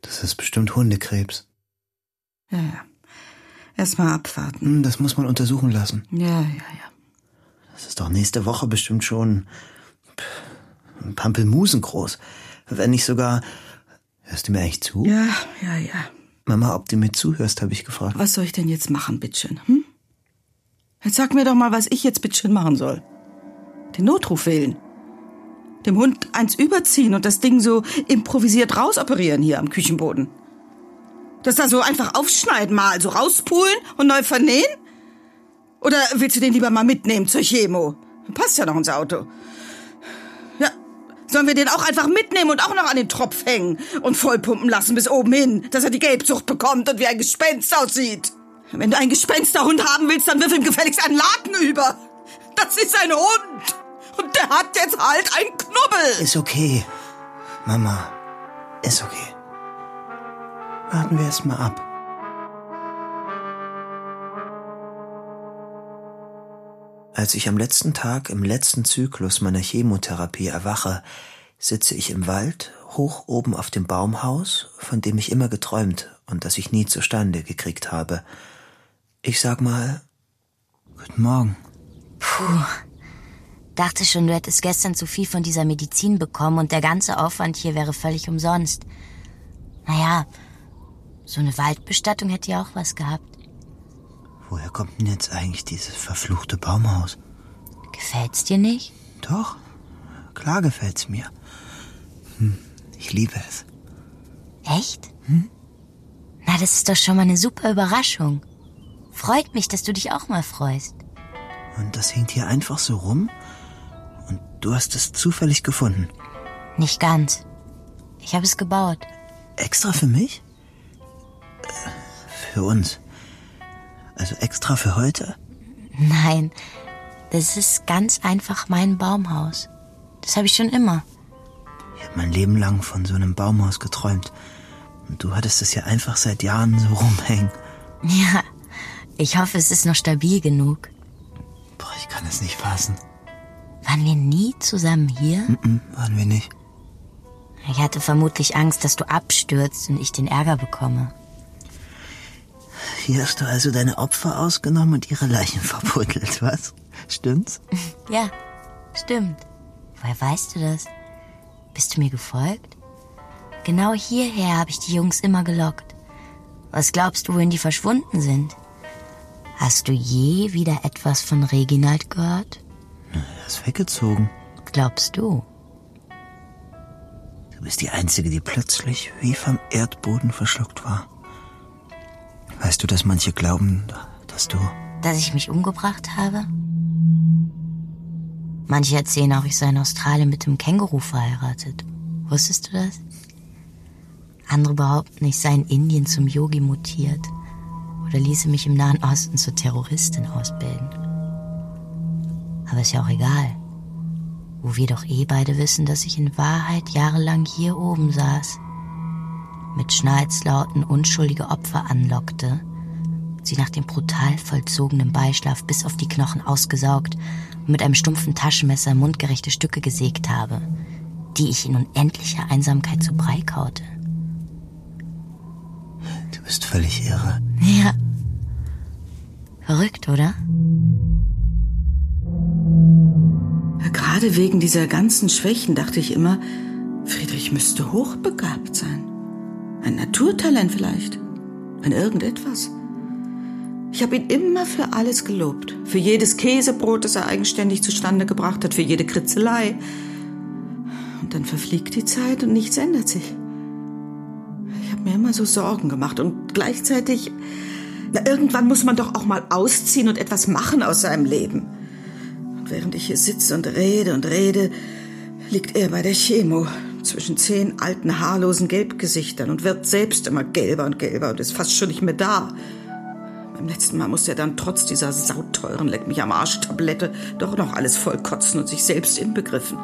Das ist bestimmt Hundekrebs. Ja, ja. Erst mal abwarten. Hm, Das muss man untersuchen lassen. Ja, ja, ja. Das ist doch nächste Woche bestimmt schon Pampelmusen groß. Wenn nicht sogar. Hörst du mir echt zu? Ja, ja, ja. Mama, ob du mir zuhörst, habe ich gefragt. Was soll ich denn jetzt machen, bitteschön? Hm? Jetzt sag mir doch mal, was ich jetzt bitteschön machen soll. Den Notruf wählen. Dem Hund eins überziehen und das Ding so improvisiert rausoperieren hier am Küchenboden. Das da so einfach aufschneiden, mal so rauspulen und neu vernähen? Oder willst du den lieber mal mitnehmen zur Chemo? Passt ja noch ins Auto. Sollen wir den auch einfach mitnehmen und auch noch an den Tropf hängen und vollpumpen lassen bis oben hin, dass er die Gelbsucht bekommt und wie ein Gespenst aussieht? Wenn du einen Gespensterhund haben willst, dann wirf ihm gefälligst einen Laken über. Das ist ein Hund. Und der hat jetzt halt einen Knubbel. Ist okay. Mama, ist okay. Warten wir erst mal ab. Als ich am letzten Tag im letzten Zyklus meiner Chemotherapie erwache, sitze ich im Wald, hoch oben auf dem Baumhaus, von dem ich immer geträumt und das ich nie zustande gekriegt habe. Ich sag mal, guten Morgen. Puh. Dachte schon, du hättest gestern zu viel von dieser Medizin bekommen und der ganze Aufwand hier wäre völlig umsonst. Naja, so eine Waldbestattung hätte ja auch was gehabt. Woher kommt denn jetzt eigentlich dieses verfluchte Baumhaus? Gefällt's dir nicht? Doch, klar gefällt's mir. Hm, ich liebe es. Echt? Hm? Na, das ist doch schon mal eine super Überraschung. Freut mich, dass du dich auch mal freust. Und das hängt hier einfach so rum? Und du hast es zufällig gefunden? Nicht ganz. Ich habe es gebaut. Extra für mich? Äh, Für uns. Also extra für heute? Nein, das ist ganz einfach mein Baumhaus. Das habe ich schon immer. Ich habe mein Leben lang von so einem Baumhaus geträumt. Und du hattest es ja einfach seit Jahren so *laughs* rumhängen. Ja, ich hoffe, es ist noch stabil genug. Boah, ich kann es nicht fassen. Waren wir nie zusammen hier? Mm, waren wir nicht. Ich hatte vermutlich Angst, dass du abstürzt und ich den Ärger bekomme. Hier hast du also deine Opfer ausgenommen und ihre Leichen *laughs* verbuddelt, was? Stimmt's? *laughs* Ja, stimmt. Woher weißt du das? Bist du mir gefolgt? Genau hierher habe ich die Jungs immer gelockt. Was glaubst du, wohin die verschwunden sind? Hast du je wieder etwas von Reginald gehört? Er ist weggezogen. Glaubst du? Du bist die Einzige, die plötzlich wie vom Erdboden verschluckt war. Weißt du, dass manche glauben, dass du... Dass ich mich umgebracht habe? Manche erzählen auch, ich sei in Australien mit dem Känguru verheiratet. Wusstest du das? Andere behaupten, ich sei in Indien zum Yogi mutiert oder ließe mich im Nahen Osten zur Terroristin ausbilden. Aber ist ja auch egal. Wo wir doch eh beide wissen, dass ich in Wahrheit jahrelang hier oben saß, mit Schnalzlauten unschuldige Opfer anlockte, sie nach dem brutal vollzogenen Beischlaf bis auf die Knochen ausgesaugt und mit einem stumpfen Taschenmesser mundgerechte Stücke gesägt habe, die ich in unendlicher Einsamkeit zu Brei kaute. Du bist völlig irre. Ja. Verrückt, oder? Gerade wegen dieser ganzen Schwächen dachte ich immer, Friedrich müsste hochbegabt sein. Ein Naturtalent vielleicht. Ein irgendetwas. Ich habe ihn immer für alles gelobt. Für jedes Käsebrot, das er eigenständig zustande gebracht hat, für jede Kritzelei. Und dann verfliegt die Zeit und nichts ändert sich. Ich habe mir immer so Sorgen gemacht und gleichzeitig, na, irgendwann muss man doch auch mal ausziehen und etwas machen aus seinem Leben. Und während ich hier sitze und rede und rede, liegt er bei der Chemo zwischen zehn alten, haarlosen Gelbgesichtern und wird selbst immer gelber und gelber und ist fast schon nicht mehr da. Beim letzten Mal musste er dann trotz dieser sauteuren Leck mich am Arsch Tablette doch noch alles vollkotzen und sich selbst inbegriffen.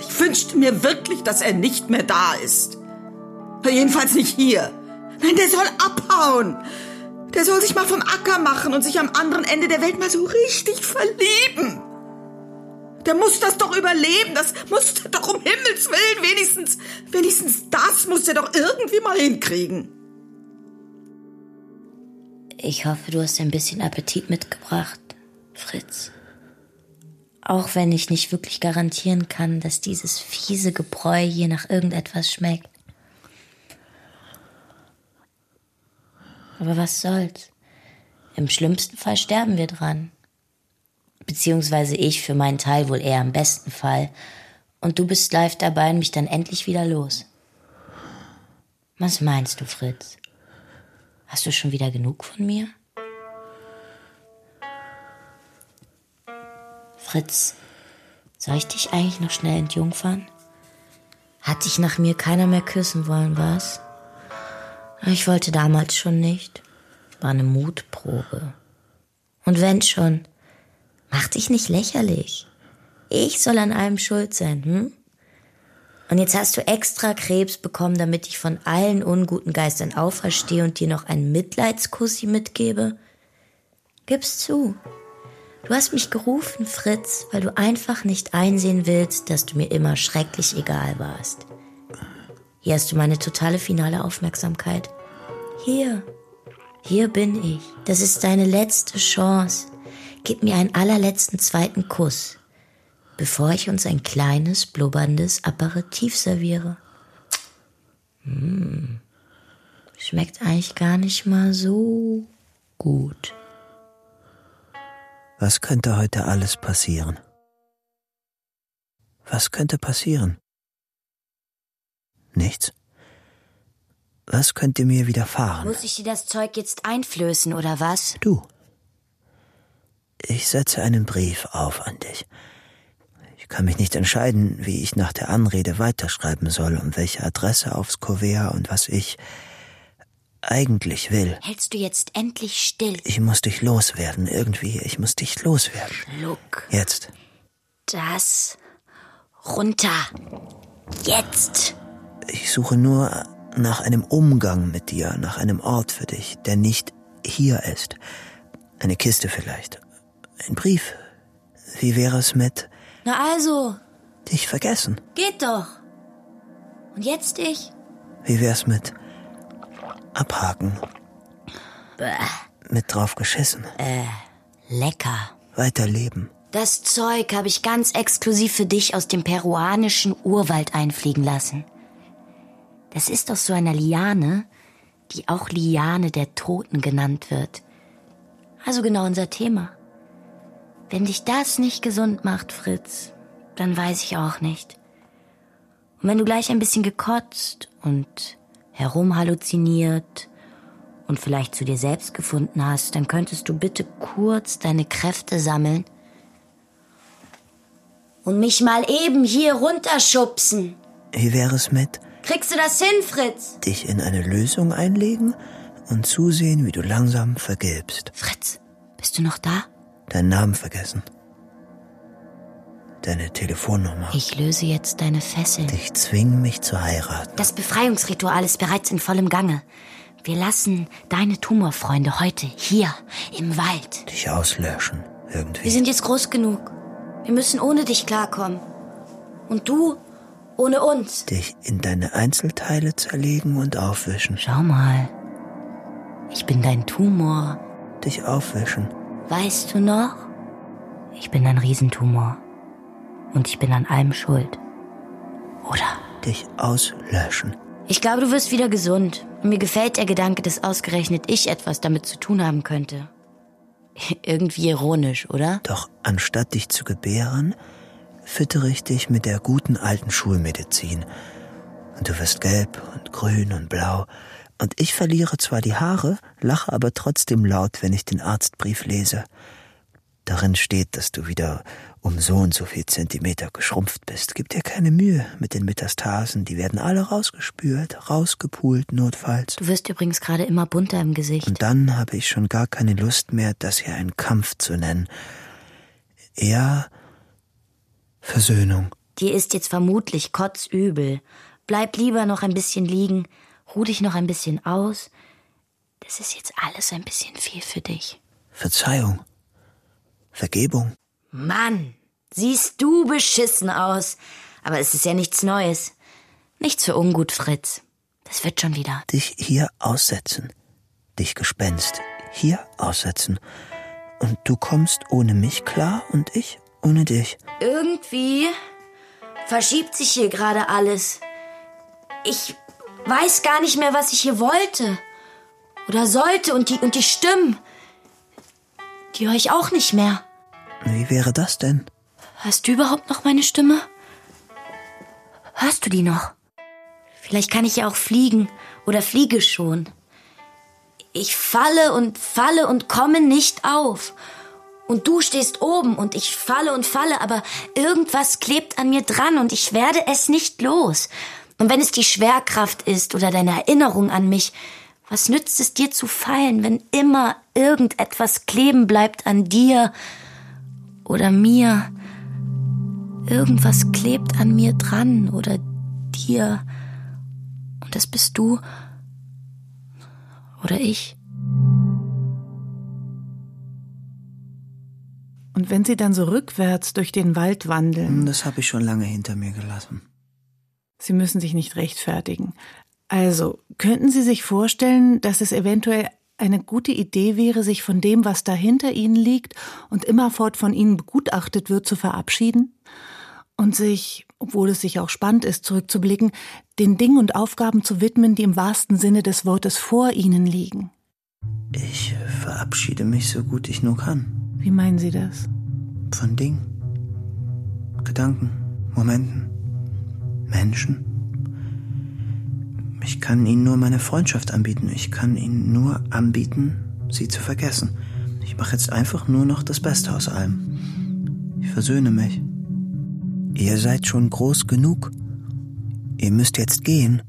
Ich wünschte mir wirklich, dass er nicht mehr da ist. Jedenfalls nicht hier. Nein, der soll abhauen. Der soll sich mal vom Acker machen und sich am anderen Ende der Welt mal so richtig verlieben. Der muss das doch überleben. Das muss der doch um Himmels Willen wenigstens, wenigstens das muss der doch irgendwie mal hinkriegen. Ich hoffe, du hast ein bisschen Appetit mitgebracht, Fritz. Auch wenn ich nicht wirklich garantieren kann, dass dieses fiese Gebräu hier nach irgendetwas schmeckt. Aber was soll's? Im schlimmsten Fall sterben wir dran. Beziehungsweise ich für meinen Teil wohl eher im besten Fall. Und du bist live dabei und mich dann endlich wieder los. Was meinst du, Fritz? Hast du schon wieder genug von mir? Fritz, soll ich dich eigentlich noch schnell entjungfern? Hat dich nach mir keiner mehr küssen wollen, was? Ich wollte damals schon nicht. War eine Mutprobe. Und wenn schon, mach dich nicht lächerlich. Ich soll an allem schuld sein, hm? Und jetzt hast du extra Krebs bekommen, damit ich von allen unguten Geistern auferstehe und dir noch einen Mitleidskussi mitgebe? Gib's zu. Du hast mich gerufen, Fritz, weil du einfach nicht einsehen willst, dass du mir immer schrecklich egal warst. Hier hast du meine totale finale Aufmerksamkeit. Hier. Hier bin ich. Das ist deine letzte Chance. Gib mir einen allerletzten zweiten Kuss, bevor ich uns ein kleines, blubberndes Aperitif serviere. Hm. Schmeckt eigentlich gar nicht mal so gut. Was könnte heute alles passieren? Was könnte passieren? Nichts. Was könnte mir widerfahren? Muss ich dir das Zeug jetzt einflößen, oder was? Du. Ich setze einen Brief auf an dich. Ich kann mich nicht entscheiden, wie ich nach der Anrede weiterschreiben soll und welche Adresse aufs Kuvert und was ich eigentlich will. Hältst du jetzt endlich still? Ich muss dich loswerden, irgendwie. Ich muss dich loswerden. Schluck. Jetzt. Das runter. Jetzt. Ich suche nur nach einem Umgang mit dir, nach einem Ort für dich, der nicht hier ist. Eine Kiste vielleicht. Ein Brief. Wie wäre es mit Na also, dich vergessen? geht doch. Und jetzt ich? Wie wär's mit abhaken? Bäh, Mit drauf geschissen? lecker. Weiterleben? Das Zeug habe ich ganz exklusiv für dich aus dem peruanischen Urwald einfliegen lassen. Das ist aus so einer Liane, die auch Liane der Toten genannt wird. Also genau unser Thema. Wenn dich das nicht gesund macht, Fritz, dann weiß ich auch nicht. Und wenn du gleich ein bisschen gekotzt und herumhalluziniert und vielleicht zu dir selbst gefunden hast, dann könntest du bitte kurz deine Kräfte sammeln und mich mal eben hier runterschubsen. Wie wäre es mit Kriegst du das hin, Fritz? dich in eine Lösung einlegen und zusehen, wie du langsam vergilbst? Fritz, bist du noch da? Deinen Namen vergessen. Deine Telefonnummer. Ich löse jetzt deine Fesseln. Dich zwingen, mich zu heiraten. Das Befreiungsritual ist bereits in vollem Gange. Wir lassen deine Tumorfreunde heute hier im Wald. Dich auslöschen. Wir Irgendwie. sind jetzt groß genug. Wir müssen ohne dich klarkommen. Und du ohne uns. Dich in deine Einzelteile zerlegen und aufwischen. Schau mal. Ich bin dein Tumor. Dich aufwischen. Weißt du noch? Ich bin ein Riesentumor. Und ich bin an allem schuld. Oder? Dich auslöschen. Ich glaube, du wirst wieder gesund. Und mir gefällt der Gedanke, dass ausgerechnet ich etwas damit zu tun haben könnte. *laughs* Irgendwie ironisch, oder? Doch anstatt dich zu gebären, füttere ich dich mit der guten alten Schulmedizin. Und du wirst gelb und grün und blau. Und ich verliere zwar die Haare, lache aber trotzdem laut, wenn ich den Arztbrief lese. Darin steht, dass du wieder um so und so viel Zentimeter geschrumpft bist. Gib dir keine Mühe mit den Metastasen, die werden alle rausgespült, rausgepult notfalls. Du wirst übrigens gerade immer bunter im Gesicht. Und dann habe ich schon gar keine Lust mehr, das hier einen Kampf zu nennen. Eher Versöhnung. Dir ist jetzt vermutlich kotzübel. Bleib lieber noch ein bisschen liegen. Ruh dich noch ein bisschen aus. Das ist jetzt alles ein bisschen viel für dich. Verzeihung. Vergebung. Mann, siehst du beschissen aus. Aber es ist ja nichts Neues. Nichts für ungut, Fritz. Das wird schon wieder. Dich hier aussetzen. Dich Gespenst hier aussetzen. Und du kommst ohne mich klar und ich ohne dich. Irgendwie verschiebt sich hier gerade alles. Ich weiß gar nicht mehr, was ich hier wollte. Oder sollte. Und die, und die Stimmen, die höre ich auch nicht mehr. Wie wäre das denn? Hörst du überhaupt noch meine Stimme? Hörst du die noch? Vielleicht kann ich ja auch fliegen oder fliege schon. Ich falle und falle und komme nicht auf. Und du stehst oben und ich falle und falle, aber irgendwas klebt an mir dran und ich werde es nicht los. Und wenn es die Schwerkraft ist oder deine Erinnerung an mich, was nützt es dir zu fallen, wenn immer irgendetwas kleben bleibt an dir oder mir? Irgendwas klebt an mir dran oder dir. Und das bist du oder ich. Und wenn Sie dann so rückwärts durch den Wald wandeln, Das habe ich schon lange hinter mir gelassen. Sie müssen sich nicht rechtfertigen. Also, könnten Sie sich vorstellen, dass es eventuell eine gute Idee wäre, sich von dem, was da hinter Ihnen liegt und immerfort von Ihnen begutachtet wird, zu verabschieden? Und sich, obwohl es sich auch spannend ist, zurückzublicken, den Dingen und Aufgaben zu widmen, die im wahrsten Sinne des Wortes vor Ihnen liegen? Ich verabschiede mich so gut ich nur kann. Wie meinen Sie das? Von Dingen, Gedanken, Momenten, Menschen. Ich kann Ihnen nur meine Freundschaft anbieten. Ich kann Ihnen nur anbieten, Sie zu vergessen. Ich mache jetzt einfach nur noch das Beste aus allem. Ich versöhne mich. Ihr seid schon groß genug. Ihr müsst jetzt gehen.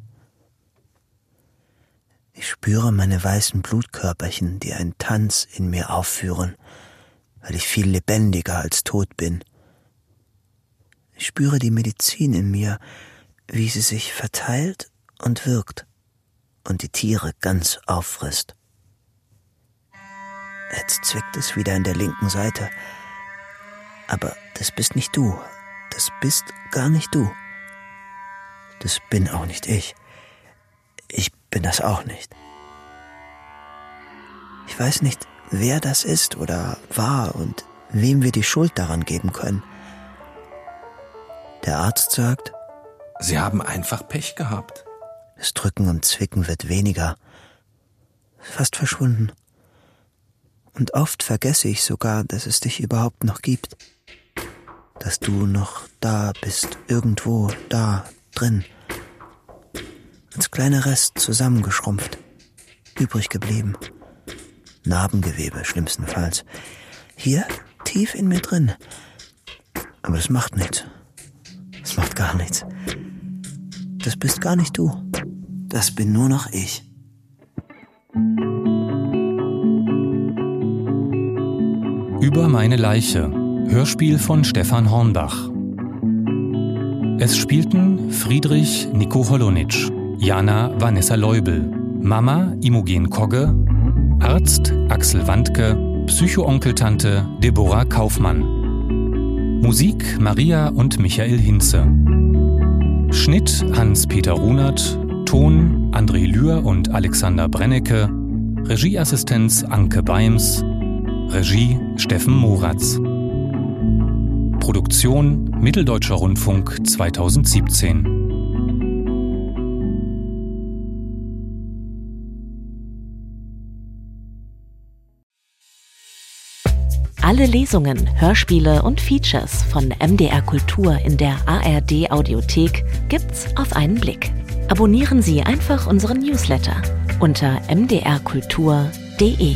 Ich spüre meine weißen Blutkörperchen, die einen Tanz in mir aufführen, weil ich viel lebendiger als tot bin. Ich spüre die Medizin in mir, wie sie sich verteilt und wirkt und die Tiere ganz auffrisst. Jetzt zwickt es wieder in der linken Seite. Aber das bist nicht du. Das bist gar nicht du. Das bin auch nicht ich. Ich bin das auch nicht. Ich weiß nicht, wer das ist oder war und wem wir die Schuld daran geben können. Der Arzt sagt, Sie haben einfach Pech gehabt. Das Drücken und Zwicken wird weniger, fast verschwunden. Und oft vergesse ich sogar, dass es dich überhaupt noch gibt. Dass du noch da bist, irgendwo da drin. Als kleiner Rest zusammengeschrumpft, übrig geblieben. Narbengewebe schlimmstenfalls. Hier tief in mir drin. Aber das macht nichts. Das macht gar nichts. Das bist gar nicht du. Das bin nur noch ich. Über meine Leiche. Hörspiel von Stefan Hornbach. Es spielten Friedrich Nico Holonitsch, Jana Vanessa Leubel, Mama Imogen Kogge, Arzt Axel Wandke, Psychoonkeltante Deborah Kaufmann. Musik Maria und Michael Hinze. Schnitt Hans-Peter Runert, Ton André Lühr und Alexander Brennecke, Regieassistenz Anke Beims, Regie Steffen Moratz. Produktion Mitteldeutscher Rundfunk 2017. Alle Lesungen, Hörspiele und Features von MDR Kultur in der ARD Audiothek gibt's auf einen Blick. Abonnieren Sie einfach unseren Newsletter unter mdrkultur.de.